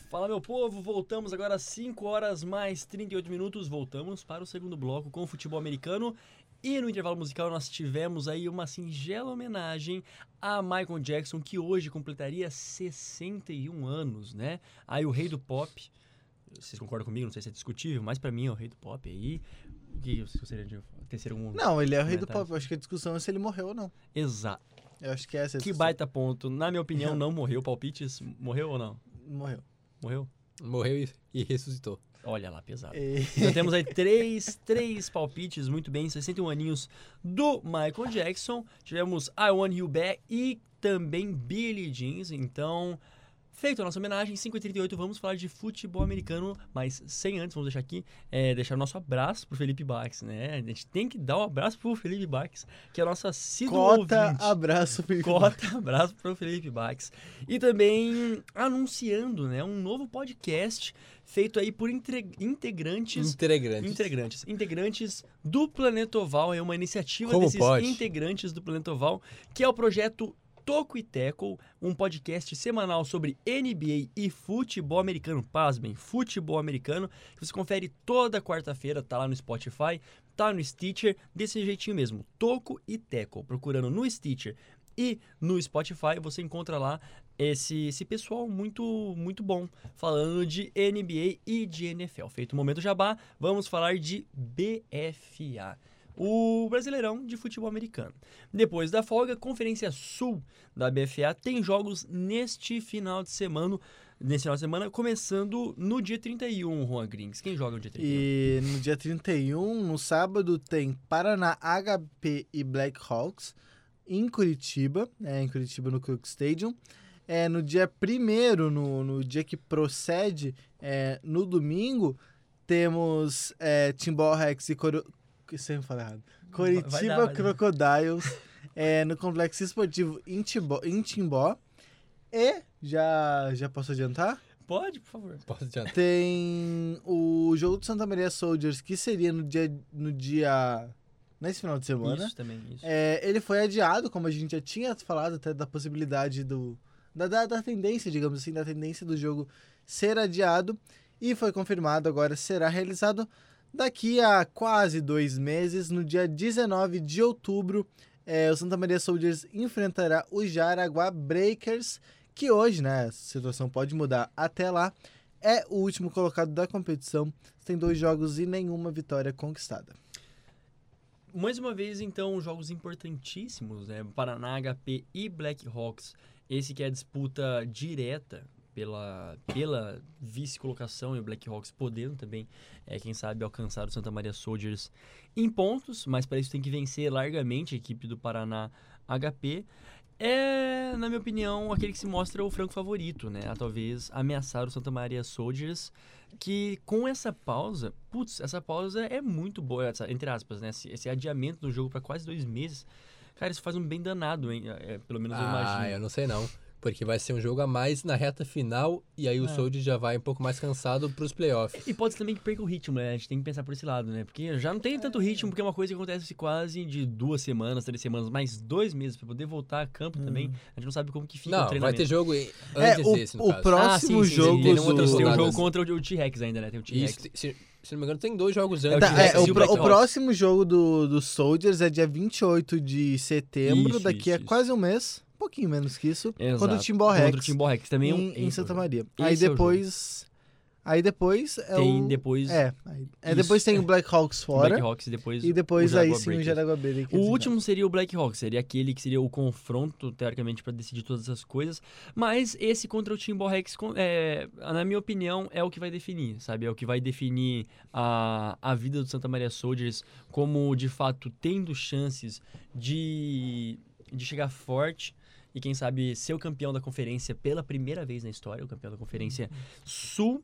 Fala meu povo, voltamos agora às 5 horas mais 38 minutos. Voltamos para o segundo bloco com o futebol americano. E no intervalo musical nós tivemos aí uma singela homenagem a Michael Jackson, que hoje completaria 61 anos, né? Aí o rei do pop. Vocês concordam comigo? Não sei se é discutível, mas pra mim é o rei do pop aí. O que você gostaria de ter um Não, ele é o rei do pop. Eu acho que a discussão é se ele morreu ou não. Exato. Eu acho que essa é Que baita ponto. Na minha opinião, não morreu. Palpites, morreu ou não? Morreu. Morreu? Morreu e, e ressuscitou. Olha lá, pesado. Então temos aí três, três palpites, muito bem, 61 aninhos do Michael Jackson. Tivemos I Want You Back e também Billie Jeans. Então, feita a nossa homenagem, 5h38, vamos falar de futebol americano, mas sem antes, vamos deixar aqui, é, deixar o nosso abraço pro Felipe Bax, né? A gente tem que dar um abraço pro Felipe Bax, que é a nossa assíduo Cota, ouvinte. abraço, Felipe. Cota, abraço pro Felipe Bax. E também anunciando, né, um novo podcast feito aí por integrantes Integrantes. Integrantes. Integrantes do Planeta Oval. É uma iniciativa Como desses pode? integrantes do Planeta Oval, que é o projeto Toco e Teco, um podcast semanal sobre NBA e futebol americano. Pasmem, futebol americano, você confere toda quarta-feira, tá lá no Spotify, tá no Stitcher, desse jeitinho mesmo. Toco e Teco. Procurando no Stitcher e no Spotify, você encontra lá esse, esse pessoal muito muito bom falando de NBA e de NFL. Feito o momento jabá, vamos falar de BFA. O Brasileirão de Futebol Americano. Depois da folga, Conferência Sul da BFA tem jogos neste final de semana. Nesse final de semana, começando no dia 31, Juan Grings. Quem joga no dia 31? E no dia 31, no sábado, tem Paraná HP e Black Hawks em Curitiba, é, em Curitiba no Cook Stadium. É, no dia 1 no, no dia que procede, é, no domingo, temos é, Timbal Rex e Coro... Sempre falo errado. Vai Curitiba dar, vai. Crocodiles é, no Complexo Esportivo em Timbó, em Timbó. E, já, já posso adiantar? Pode, por favor. Posso adiantar. Tem o jogo do Santa Maria Soldiers, que seria no dia. No dia nesse final de semana. Isso também, isso. É, ele foi adiado, como a gente já tinha falado, até da possibilidade do. Da, da, da tendência, digamos assim, da tendência do jogo ser adiado. E foi confirmado agora será realizado daqui a quase dois meses, no dia 19 de outubro. é, o Santa Maria Soldiers enfrentará o Jaraguá Breakers, que hoje, né, a situação pode mudar até lá. É o último colocado da competição, tem dois jogos e nenhuma vitória conquistada. Mais uma vez, então, jogos importantíssimos, né? Paraná, HP e Black Hawks. Esse que é a disputa direta pela, pela vice-colocação e o Black Hawks podendo também, é, quem sabe, alcançar o Santa Maria Soldiers em pontos, mas para isso tem que vencer largamente a equipe do Paraná HP. É, na minha opinião, aquele que se mostra o franco favorito, né? A talvez ameaçar o Santa Maria Soldiers, que com essa pausa, putz, essa pausa é muito boa, essa- entre aspas, né? Esse, esse adiamento do jogo para quase dois meses, cara, isso faz um bem danado, hein? É, pelo menos eu Ah, imagino. eu não sei não. Porque vai ser um jogo a mais na reta final e aí o É. Soldier já vai um pouco mais cansado pros playoffs. E pode ser também que perca o ritmo, né? A gente tem que pensar por esse lado, né? Porque já não tem tanto ritmo, porque é uma coisa que acontece quase de duas semanas, três semanas, mais dois meses pra poder voltar a campo também. A gente não sabe como que fica o Não, vai treinamento. ter jogo em- É, antes o- desse, no o caso. próximo ah, sim, sim, jogo sim. Tem, um do- outro, tem um jogo contra o, o T-Rex ainda, né? Tem o T-Rex. Isso, se, se não me engano, tem dois jogos É o antes. Tá, é, o, o o próximo jogo do, do Soldiers é dia 28 de setembro, Isso, daqui a isso, quase um mês, pouquinho menos que isso, Exato. contra o Timbal Rex, Contra o Timbal Rex. Também é um- em, em é Santa. Maria. Esse aí é depois... Aí depois é Tem o... depois É, é, depois tem o Black Hawks fora, Black Hawks e depois e depois aí sim o. Jaraguá Breakers. O último seria o Black Hawk, seria aquele que seria o confronto, teoricamente, para decidir todas essas coisas. Mas esse contra o com- é, na minha opinião, é o que vai definir, sabe? É o que vai definir a, a vida do Santa Maria Soldiers como, de fato, tendo chances de, de chegar forte e, quem sabe, ser o campeão da conferência pela primeira vez na história, o campeão da conferência Sul.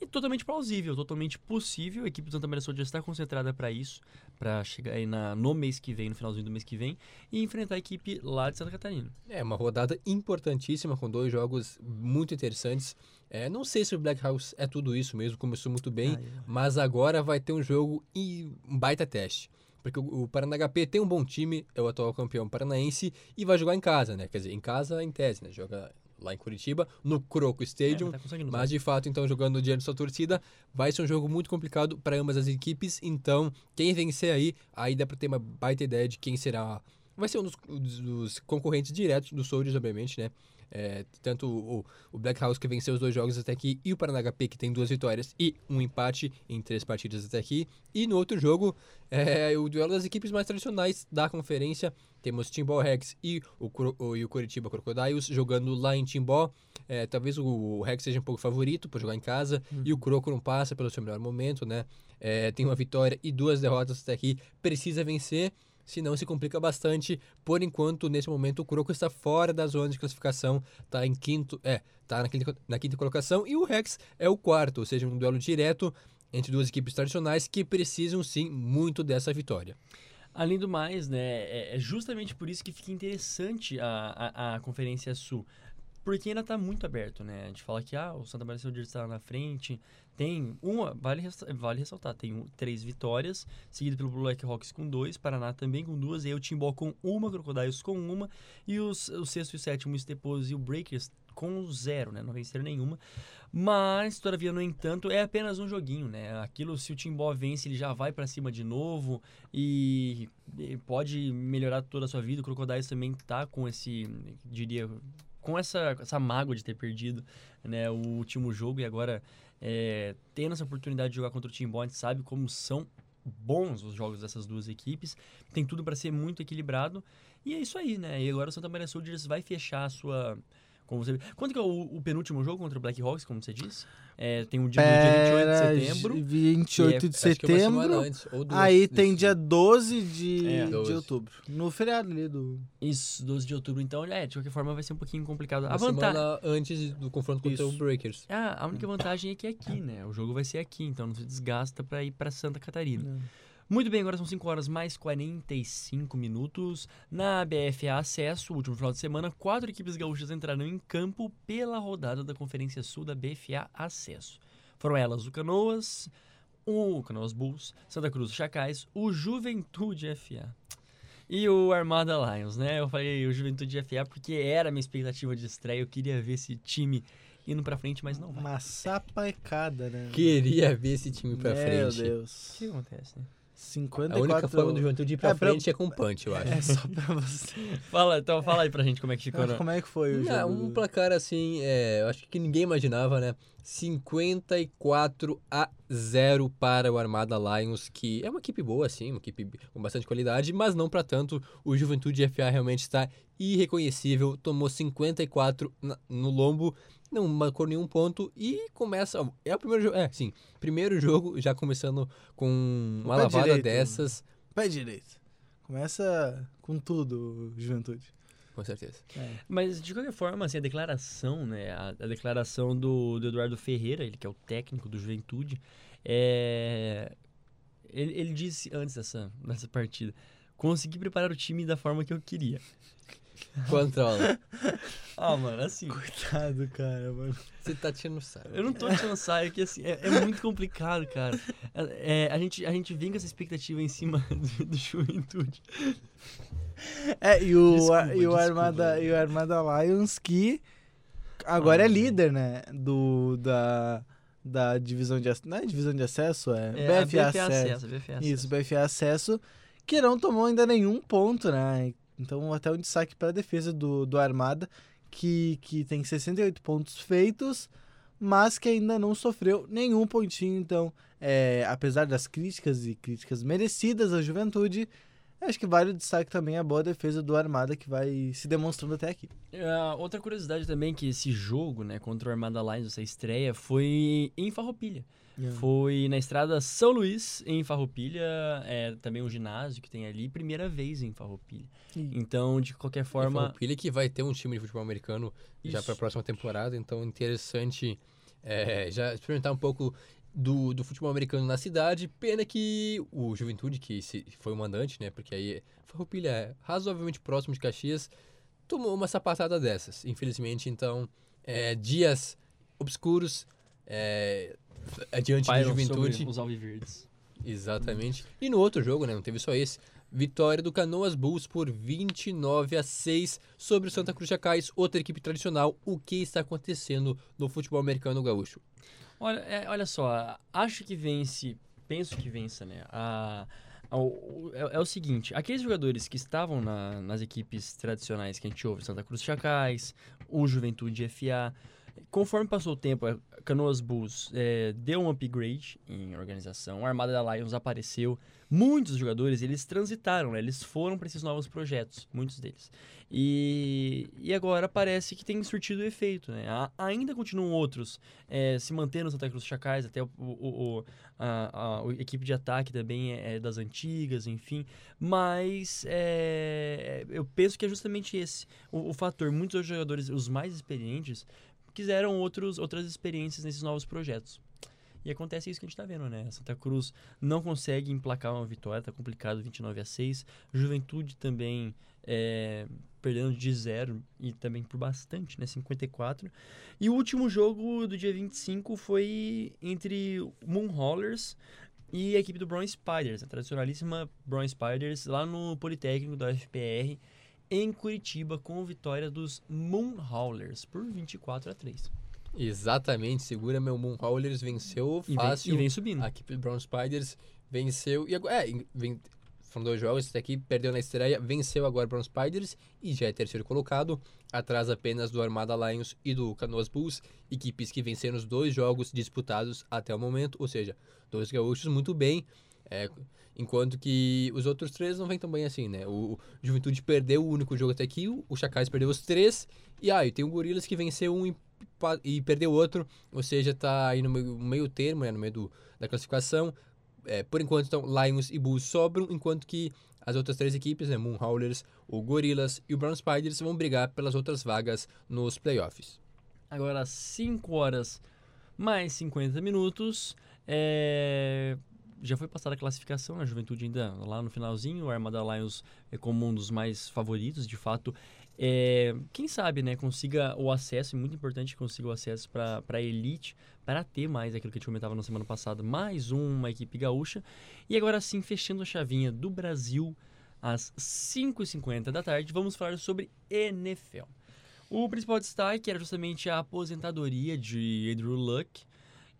E totalmente plausível, totalmente possível. A equipe do Santa Maria Soldiers está concentrada para isso, para chegar aí na, no mês que vem, no finalzinho do mês que vem, e enfrentar a equipe lá de Santa Catarina. É uma rodada importantíssima com dois jogos muito interessantes. É, não sei se o Black House é tudo isso mesmo, começou muito bem, Ah, eu- mas agora vai ter um jogo e um baita teste. Porque o, o Paraná HP tem um bom time, é o atual campeão paranaense, e vai jogar em casa, né? Quer dizer, em casa em tese, né? Joga lá em Curitiba, no Croco Stadium. É, tá Mas de fato, então, jogando diante da sua torcida, vai ser um jogo muito complicado para ambas as equipes. Então, quem vencer aí, aí dá para ter uma baita ideia de quem será. Vai ser um dos, dos- concorrentes diretos do Soldiers, obviamente, né? É, tanto o, o Black House que venceu os dois jogos até aqui e o Paraná HP que tem duas vitórias e um empate em três partidas até aqui. E no outro jogo, é o duelo das equipes mais tradicionais da conferência. Temos Timbó Rex e o, o, e o Curitiba Crocodiles jogando lá em Timbó. É, talvez o, o Rex seja um pouco favorito por jogar em casa e o Croco não passa pelo seu melhor momento, né? É, tem uma vitória e duas derrotas até aqui, precisa vencer, senão se complica bastante. Por enquanto, nesse momento, o Croco está fora da zona de classificação, tá em quinto, é, tá na quinta, na quinta colocação e o Rex é o quarto, ou seja, um duelo direto entre duas equipes tradicionais que precisam sim muito dessa vitória. Além do mais, né, é é justamente por isso que fica interessante a, a, a Conferência Sul. Porque ainda está muito aberto, né? A gente fala que ah, o Santa Maria Soldiers está na frente. Tem uma, vale, vale ressaltar, tem um- três vitórias, seguido pelo Black Hawks com dois, Paraná também com duas, e aí o Timbó com uma, Crocodiles com uma, e os, o sexto e o sétimo, o Estepos e o Breakers com zero, né? Não venceram nenhuma. Mas, todavia, no entanto, é apenas um joguinho, né? Aquilo, se o Timbó vence, ele já vai pra cima de novo e, e pode melhorar toda a sua vida. O Crocodiles também tá com esse, diria, com essa, essa mágoa de ter perdido né, o último jogo e agora é, tendo essa oportunidade de jogar contra o a gente sabe como são bons os jogos dessas duas equipes. Tem tudo para ser muito equilibrado. E é isso aí, né? E agora o Santa Maria Soldiers vai fechar a sua. Como você... Quando que é o, o penúltimo jogo contra o Black Hawks, como você disse? É, tem o dia, no dia 28 Pera, de setembro. 28 que de Acho que é semana setembro. antes, Aí tem dia 12 de, É. de 12. outubro. No feriado ali do. Isso, 12 de outubro. Então, é, de qualquer forma vai ser um pouquinho complicado. Uma a vantagem. semana antes do confronto contra Isso. o Breakers. Ah, a única vantagem é que é aqui, né? O jogo vai ser aqui, então não se desgasta pra ir pra Santa Catarina. Muito bem, agora são 5 horas mais 45 minutos. Na BFA Acesso, último final de semana, quatro equipes gaúchas entraram em campo pela rodada da Conferência Sul da BFA Acesso. Foram elas o Canoas, o Canoas Bulls, Santa Cruz Chacais, o Juventude FA. E o Armada Lions, né? Eu falei o Juventude FA porque era a minha expectativa de estreia. Eu queria ver esse time indo pra frente, mas não vai. Uma sapecada, né? Queria ver esse time pra Meu frente. O Deus. que acontece, né? 54. A única forma do Juventude ir pra É, pra- frente é com punch, eu acho. É só pra você. Fala, então fala aí pra gente como é que ficou. né? Como é que foi o Não, jogo? um placar assim, é, eu acho que ninguém imaginava, né? 54 a 0 para o Armada Lions, que é uma equipe boa, assim, uma equipe com bastante qualidade, mas não para tanto. O Juventude FA realmente está irreconhecível, tomou 54 na- no lombo, não marcou nenhum ponto e começa. É o primeiro jogo, é, sim, primeiro jogo já começando com uma pé lavada direito. dessas, Pé direito. Começa com tudo, Juventude. com certeza. Mas, de qualquer forma, assim, a declaração, né? A, a declaração do, do Eduardo Ferreira, ele que é o técnico do Juventude, é... Ele, ele disse antes dessa, dessa partida, consegui preparar o time da forma que eu queria. Controla. Ah, mano, assim, Coitado, cara, mano. Você tá tirando sarro. eu não tô te saio, é que assim, é, é muito complicado, cara. É, é, a, gente, a gente vem com essa expectativa em cima do, do Juventude. É, e o, Desculpa, e o, desculpa. Armada, e o Armada Lions que agora é líder, né? Do, da, da divisão de acesso. Não é divisão de acesso, é, É, a BFA, BFA acesso. Acesso, a BFA Isso, Acesso. BFA Acesso, que não tomou ainda nenhum ponto, né? Então, até um destaque para a defesa do, do Armada, que, que tem 68 pontos feitos, mas que ainda não sofreu nenhum pontinho. Então, é, apesar das críticas e críticas merecidas à juventude, acho que vale o destaque também a boa defesa do Armada, que vai se demonstrando até aqui. Ah, outra curiosidade também é que esse jogo, né, contra o Armada Lions, essa estreia, foi em Farroupilha. Foi na estrada São Luís, em Farroupilha, é também um ginásio que tem ali, primeira vez em Farroupilha. E- Então, de qualquer Forma... forma, Pilha que vai ter um time de futebol americano já Isso. para a próxima temporada, então interessante é, já experimentar um pouco do, do futebol americano na cidade. Pena que o Juventude, que se, foi o mandante, né? Porque aí Farroupilha é razoavelmente próximo de Caxias, tomou uma sapatada dessas, infelizmente. Então, é, dias obscuros é, adiante do Pairam Juventude. os alviverdes. Exatamente. E no outro jogo, né, não teve só esse. Vitória do Canoas Bulls por 29 a 6 sobre o Santa Cruz Chacais, outra equipe tradicional. O que está acontecendo no futebol americano gaúcho? Olha, é, olha só, acho que vence, penso que vença, né? A, a- o- é, é o seguinte, aqueles jogadores que estavam na- nas equipes tradicionais que a gente ouve, Santa Cruz Chacais, o Juventude FA, conforme passou o tempo, a Canoas Bulls é, deu um upgrade em organização, a Armada da Lions apareceu, muitos jogadores, eles transitaram, né? Eles foram para esses novos projetos, muitos deles. E, e agora parece que tem surtido efeito, né? A- ainda continuam outros é, se mantendo no Santa Cruz Chacais, até o, o- o- a, a- o equipe de ataque também é, é das antigas, enfim. Mas é, eu penso que é justamente esse o, o fator. Muitos jogadores, os mais experientes, quiseram outros, outras experiências nesses novos projetos. E acontece isso que a gente tá vendo, né? Santa Cruz não consegue emplacar uma vitória, tá complicado, 29 a 6. Juventude também é, perdendo de zero e também por bastante, né? 54. E o último jogo do dia 25 foi entre Moonhaulers e a equipe do Brown Spiders, a tradicionalíssima Brown Spiders, lá no Politécnico da UFPR, em Curitiba, com vitória dos Moonhaulers por 24 a 3. Exatamente, segura meu Moonhaulers, venceu E vem, fácil. e vem subindo. A equipe do Brown Spiders venceu. E agora, é, vem, foram dois jogos, esse daqui perdeu na estreia, venceu agora o Brown Spiders e já é terceiro colocado, atrás apenas do Armada Lions e do Canoas Bulls, equipes que venceram os dois jogos disputados até o momento, ou seja, dois gaúchos muito bem. É, enquanto que os outros três não vêm tão bem assim, né? O, o Juventude perdeu o único jogo até aqui, o, o Chacais perdeu os três, e aí tem o Gorilas que venceu um e, e perdeu outro, ou seja, tá aí no meio, meio termo, né? No meio do, da classificação. É, por enquanto, então, Lions e Bulls sobram, enquanto que as outras três equipes, né, Moonhaulers, o Gorillas e o Brown Spiders, vão brigar pelas outras vagas nos playoffs. Agora, 5 horas mais 50 minutos. É, Já foi passada a classificação, a Juventude ainda lá no finalzinho. O Armada Lions é como um dos mais favoritos, de fato. É, quem sabe, né, consiga o acesso, é muito importante que consiga o acesso para a elite, para ter mais aquilo que a gente comentava na semana passada, mais uma equipe gaúcha. E agora sim, fechando a chavinha do Brasil, às 5h50 da tarde, vamos falar sobre NFL. O principal destaque era justamente a aposentadoria de Andrew Luck,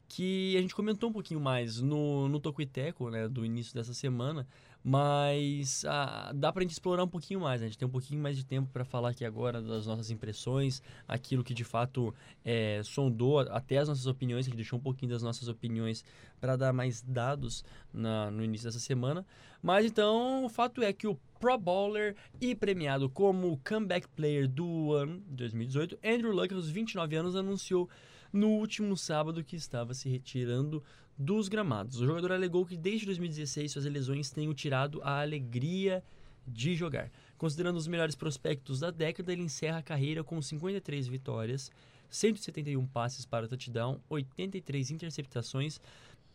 que a gente comentou um pouquinho mais no, no Toco e Teco, né, do início dessa semana, mas ah, dá pra gente explorar um pouquinho mais, né? a gente tem um pouquinho mais de tempo para falar aqui agora das nossas impressões, aquilo que de fato é, sondou, até as nossas opiniões, a gente deixou um pouquinho das nossas opiniões para dar mais dados na- no início dessa semana. Mas então, o fato é que o Pro Bowler e premiado como Comeback Player do ano 2018, Andrew Luck, aos 29 anos, anunciou no último sábado que estava se retirando dos gramados. O jogador alegou que desde 2016 suas lesões o tirado a alegria de jogar. Considerando os melhores prospectos da década, ele encerra a carreira com 53 vitórias, 171 passes para touchdown, 83 interceptações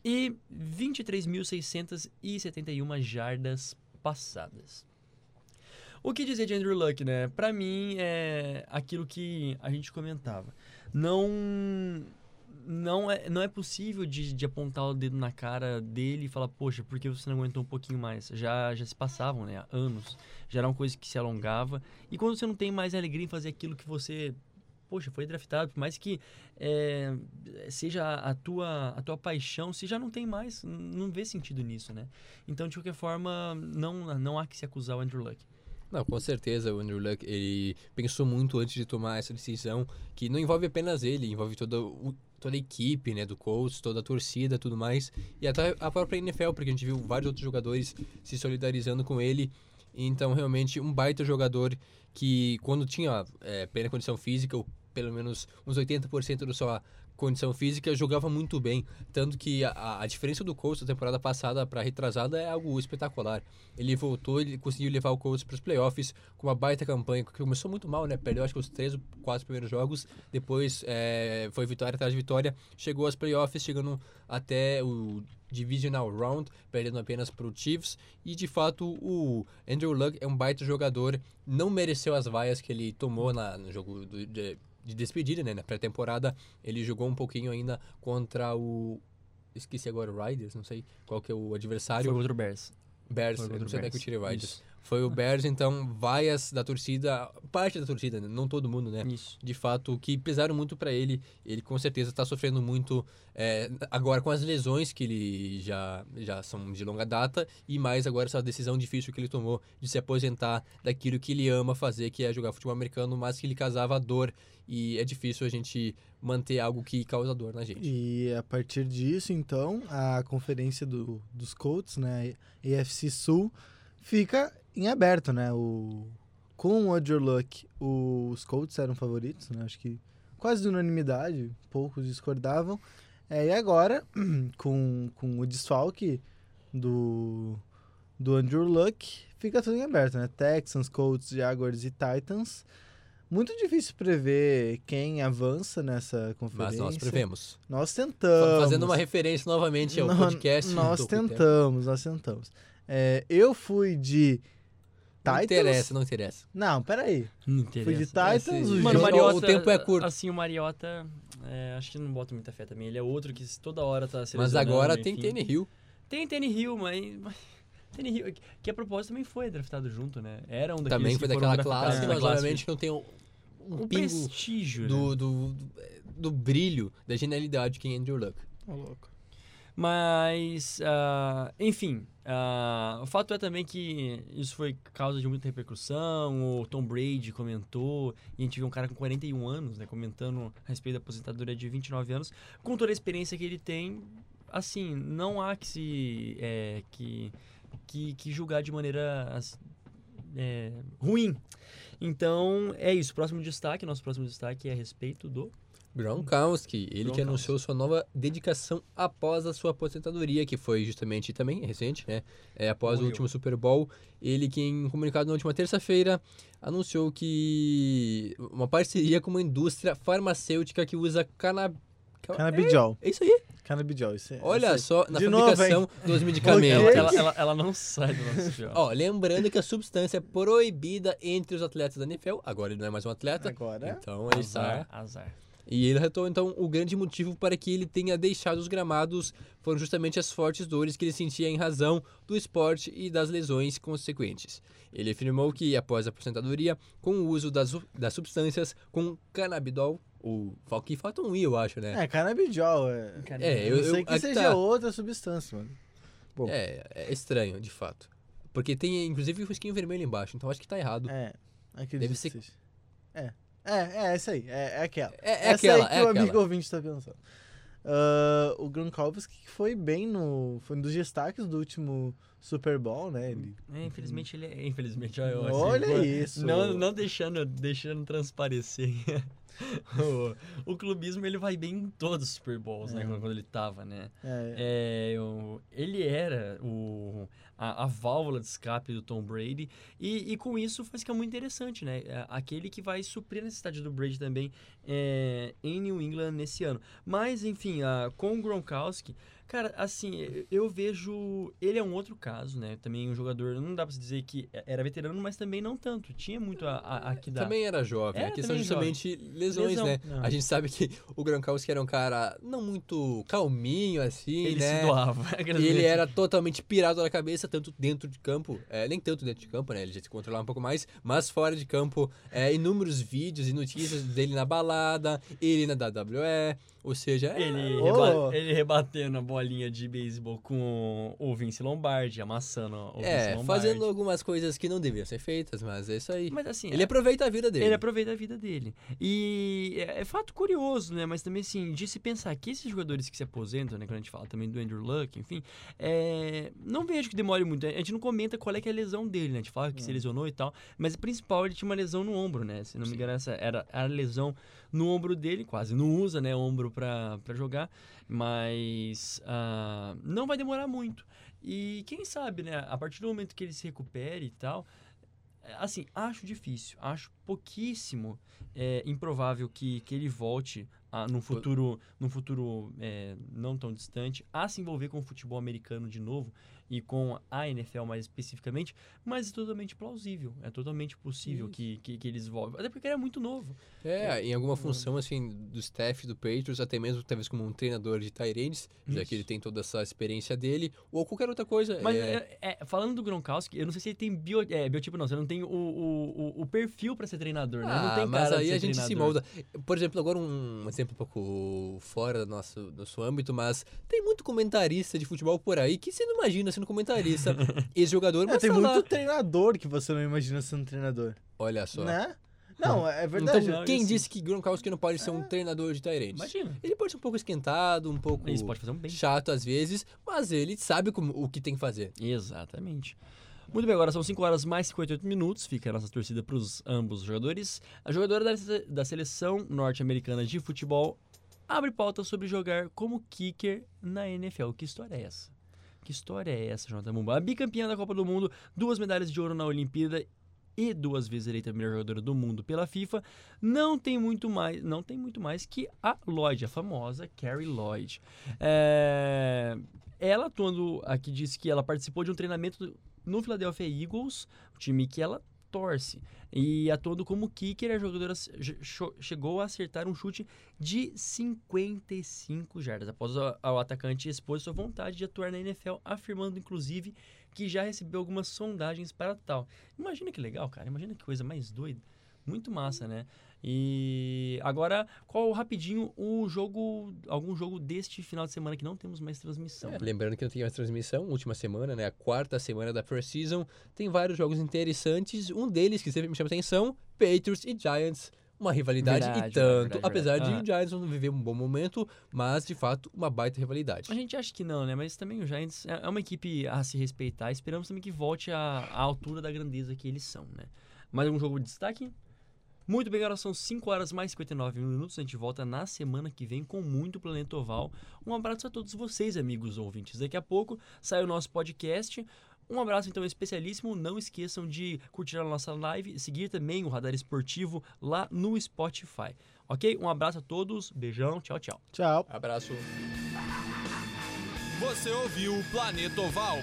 e 23.671 jardas passadas. O que dizer de Andrew Luck, né? Pra mim é aquilo que a gente comentava. Não não é, não é possível de, de apontar o dedo na cara dele e falar, poxa, por que você não aguentou um pouquinho mais? Já, já se passavam, né? Anos. Já era uma coisa que se alongava. E quando você não tem mais alegria em fazer aquilo que você, poxa, foi draftado, por mais que é, seja a tua, a tua paixão, você já não tem mais, não vê sentido nisso, né? Então, de qualquer forma, não, não há que se acusar o Andrew Luck. Não, com certeza o Andrew Luck, ele pensou muito antes de tomar essa decisão, que não envolve apenas ele, envolve toda, o- toda a equipe, né, do Colts, toda a torcida, tudo mais, e até a própria NFL, porque a gente viu vários outros jogadores se solidarizando com ele, então realmente um baita jogador que quando tinha é, plena condição física, ou pelo menos uns 80% da sua condição física, jogava muito bem, tanto que a, a diferença do Colts da temporada passada para retrasada é algo espetacular. Ele voltou, ele conseguiu levar o Colts para os playoffs com uma baita campanha, que começou muito mal, né? Perdeu acho que os três ou quatro primeiros jogos, depois é, foi vitória atrás de vitória, chegou aos playoffs, chegando até o Divisional Round, perdendo apenas para o Chiefs, e de fato o Andrew Luck é um baita jogador, não mereceu as vaias que ele tomou na, no jogo do, de, de despedida, né? Na pré-temporada, ele jogou um pouquinho ainda contra o. Esqueci agora o Riders, não sei qual que é o adversário. Foi contra o Bears. Bears, eu não sei onde é que eu Bears. tirei Riders. Isso. Foi o Bears, então, várias da torcida, parte da torcida, né? não todo mundo, né? Isso. De fato, que pesaram muito pra ele. Ele com certeza tá sofrendo muito é, agora com as lesões que ele já, já são de longa data e mais agora essa decisão difícil que ele tomou de se aposentar daquilo que ele ama fazer, que é jogar futebol americano, mas que ele casava a dor. E é difícil a gente manter algo que causa dor na gente. E a partir disso, então, a conferência do, dos Colts, né, AFC Sul, fica em aberto, né? O, com o Andrew Luck, os Colts eram favoritos, né? Acho que quase de unanimidade, poucos discordavam. É, e agora, com, com o desfalque do, do Andrew Luck, fica tudo em aberto, né? Texans, Colts, Jaguars e Titans. Muito difícil prever quem avança nessa Mas conferência. nós prevemos. Nós tentamos. Fazendo uma referência novamente ao Nó- podcast. Nós tentamos, nós tentamos. É, eu fui de Não Titans. interessa, não interessa. Não, peraí. Não Fui interessa. de Titans, Esse- o Mano, Mariota, o tempo é curto. Assim, o Mariota, é, acho que não bota muita fé também. Ele é outro que toda hora tá se Mas agora tem enfim. Tanny Hill. Tem Tanny Hill, mas... mas Hill, que a propósito também foi draftado junto, né? Era um daqueles Também que foi daquela classe, mas obviamente não tem um, O prestígio, né? do, do, do, do brilho, da genialidade que é Andrew Luck. Mas, ah, enfim, ah, o fato é também que isso foi causa de muita repercussão. O Tom Brady comentou, e a gente viu um cara com 41 anos, né, comentando a respeito da aposentadoria de 29 anos, com toda a experiência que ele tem. Assim, não há que se é, que, que, que julgar de maneira é, ruim. Então, é isso. Próximo destaque, nosso próximo destaque é a respeito do Gronkowski, ele que Gronkowski. anunciou sua nova dedicação após a sua aposentadoria, que foi justamente também recente, né? É, após o Morreu. último Super Bowl, ele que em comunicado na última terça-feira anunciou que uma parceria com uma indústria farmacêutica que usa cannabis. Canabidiol. É isso aí. Canabidiol, isso é. Olha isso só, na De novo, fabricação dos Ela, medicamentos. ela, ela, ela não sai do nosso jogo. Ó, lembrando que a substância é proibida entre os atletas da NFL. Agora ele não é mais um atleta. Agora. Então ele azar, está. azar. E ele retou, então, o grande motivo para que ele tenha deixado os gramados foram justamente as fortes dores que ele sentia em razão do esporte e das lesões consequentes. Ele afirmou que, após a aposentadoria, com o uso das, das substâncias com canabidol, o que falta um i, eu acho, né? É, canabidiol. É, É, eu, eu- sei que seja tá. outra substância, mano. Bom, É, é estranho, de fato. Porque tem, inclusive, o risquinho vermelho embaixo, então acho que tá errado. é. Acredito Deve que ser- seja. É. É, é essa aí. É, é aquela. É, é essa aquela, aí que é o aquela. amigo ouvinte tá pensando. Ah, o Gronkowski que foi bem no... Foi um dos destaques do último Super Bowl, né? Ele, É, infelizmente ele é. Infelizmente, assim, Olha pô, isso. Não, não deixando, deixando transparecer. o, o clubismo ele vai bem em todos os Super Bowls, né? É. Quando, quando ele tava, né? É, É, o- ele era o, a, a válvula de escape do Tom Brady. E, e com isso faz ficar muito interessante, né? É, Aquele que vai suprir a necessidade do Brady também é, em New England nesse ano. Mas, enfim, a, com o Gronkowski, cara, assim, eu- vejo. Ele é um outro caso, né? Também um jogador, não dá pra se dizer que era veterano, mas também não tanto. Tinha muito a, a, a que dar. Também era jovem. Era a questão é justamente lesões, Lesão. né? Não. A gente sabe que o Gronkowski era um cara não muito calminho, assim, ele né? se doava. E ele era totalmente pirado na cabeça, tanto dentro de campo, é, nem tanto dentro de campo, né? Ele já se controlava um pouco mais, mas fora de campo, é, inúmeros vídeos e notícias dele na balada, ele na WWE, ou seja, é, Ele, Oh. reba- ele rebatendo a bolinha de beisebol com o Vince Lombardi, amassando o Vince é, Lombardi. fazendo algumas coisas que não deviam ser feitas, mas é isso aí. Mas assim, Ele aproveita a vida dele. ele aproveita a vida dele. E é, é fato curioso, né? Mas também, assim, de se pensar que esses jogadores que se aposentam, né? Quando a gente fala também do Andrew Luck, enfim, é, não vejo que demore muito. A gente não comenta qual é que é a lesão dele, né? A gente fala que se lesionou e tal. Mas o principal, ele tinha uma lesão no ombro, né? Se não me engano, essa era a lesão no ombro dele, quase não usa, né? Ombro pra jogar. Mas ah, não vai demorar muito. E quem sabe, né? A partir do momento que ele se recupere e tal, assim, acho difícil, acho pouquíssimo é, improvável que, que ele volte a, num futuro, num futuro é, não tão distante a se envolver com o futebol americano de novo. E com a NFL mais especificamente, mas é totalmente plausível, é totalmente possível que, que, que eles voltem. Até porque ele é muito novo. É, em alguma função, assim, do staff do Patriots, até mesmo talvez como um treinador de Tyrands, já que ele tem toda essa experiência dele, ou qualquer outra coisa. Mas é, é, é, falando do Gronkowski, eu não sei se ele tem bio, é, biotipo, não. Você não tem o, o, o, perfil pra ser treinador, né? Não Ah, tem mas aí a gente se treinador. molda. Por exemplo, agora um exemplo um pouco fora do nosso, do nosso âmbito, mas tem muito comentarista de futebol por aí que você não imagina sendo comentarista. Esse jogador, É, mas tem tá lá. muito treinador que você não imagina sendo treinador. Olha só. Né? Não, é verdade. Então, quem disse que Gronkowski não pode ser um treinador de Tyrants? Imagina. Ele pode ser um pouco esquentado, um pouco Isso pode fazer um bem. chato às vezes, mas ele sabe como- o que tem que fazer. Exatamente. Muito bem, agora são 5 horas mais 58 minutos. Fica a nossa torcida para os ambos jogadores. A jogadora da, da seleção norte-americana de futebol abre pauta sobre jogar como kicker na NFL. Que história é essa? Que história é essa, Jonathan Mumba? A bicampeã da Copa do Mundo, duas medalhas de ouro na Olimpíada e duas vezes eleita a melhor jogadora do mundo pela FIFA, não tem muito mais, não tem muito mais que a Lloyd, a famosa Carrie Lloyd. É, ela atuando aqui disse que ela participou de um treinamento no Philadelphia Eagles, o time que ela torce. E atuando como kicker, a jogadora chegou a acertar um chute de 55 jardas, após o atacante expor sua vontade de atuar na NFL, afirmando inclusive que já recebeu algumas sondagens para tal. Imagina que legal, cara. Imagina que coisa mais doida. Muito massa, né? E agora, qual rapidinho o jogo, algum jogo deste final de semana que não temos mais transmissão? É, né? lembrando que não tem mais transmissão, última semana, né? A quarta semana da Pre-Season. Tem vários jogos interessantes. Um deles que sempre me chama atenção: Patriots e Giants. Uma rivalidade Verdade, e tanto. verdade, apesar verdade. de o Giants não viver um bom momento, mas de fato uma baita rivalidade. A gente acha que não, né? Mas também o Giants é é uma equipe a se respeitar. Esperamos também que volte à, à altura da grandeza que eles são, né? Mais algum jogo de destaque? Muito bem, agora são 5 horas mais 59 minutos. A gente volta na semana que vem com muito Planeta Oval. Um abraço a todos vocês, amigos ouvintes. Daqui a pouco sai o nosso podcast. Um abraço, então, especialíssimo. Não esqueçam de curtir a nossa live, seguir também o Radar Esportivo lá no Spotify. Ok? Um abraço a todos. Beijão. Tchau, tchau. Tchau. Abraço. Você ouviu o Planeta Oval.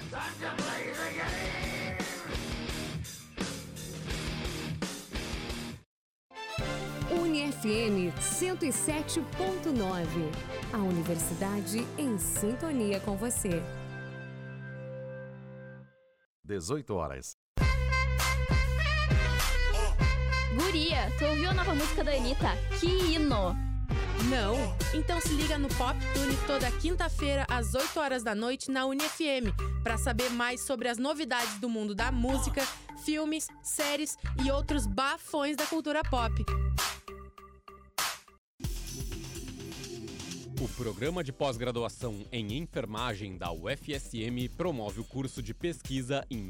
UniFM 107.9. A universidade em sintonia com você. 18 horas. Guria, tu ouviu a nova música da Anitta? Que hino! Não? Então se liga no Pop Tune toda quinta-feira às 8 horas da noite na UniFM para saber mais sobre as novidades do mundo da música, filmes, séries e outros bafões da cultura pop. O programa de pós-graduação em enfermagem da UFSM promove o curso de pesquisa em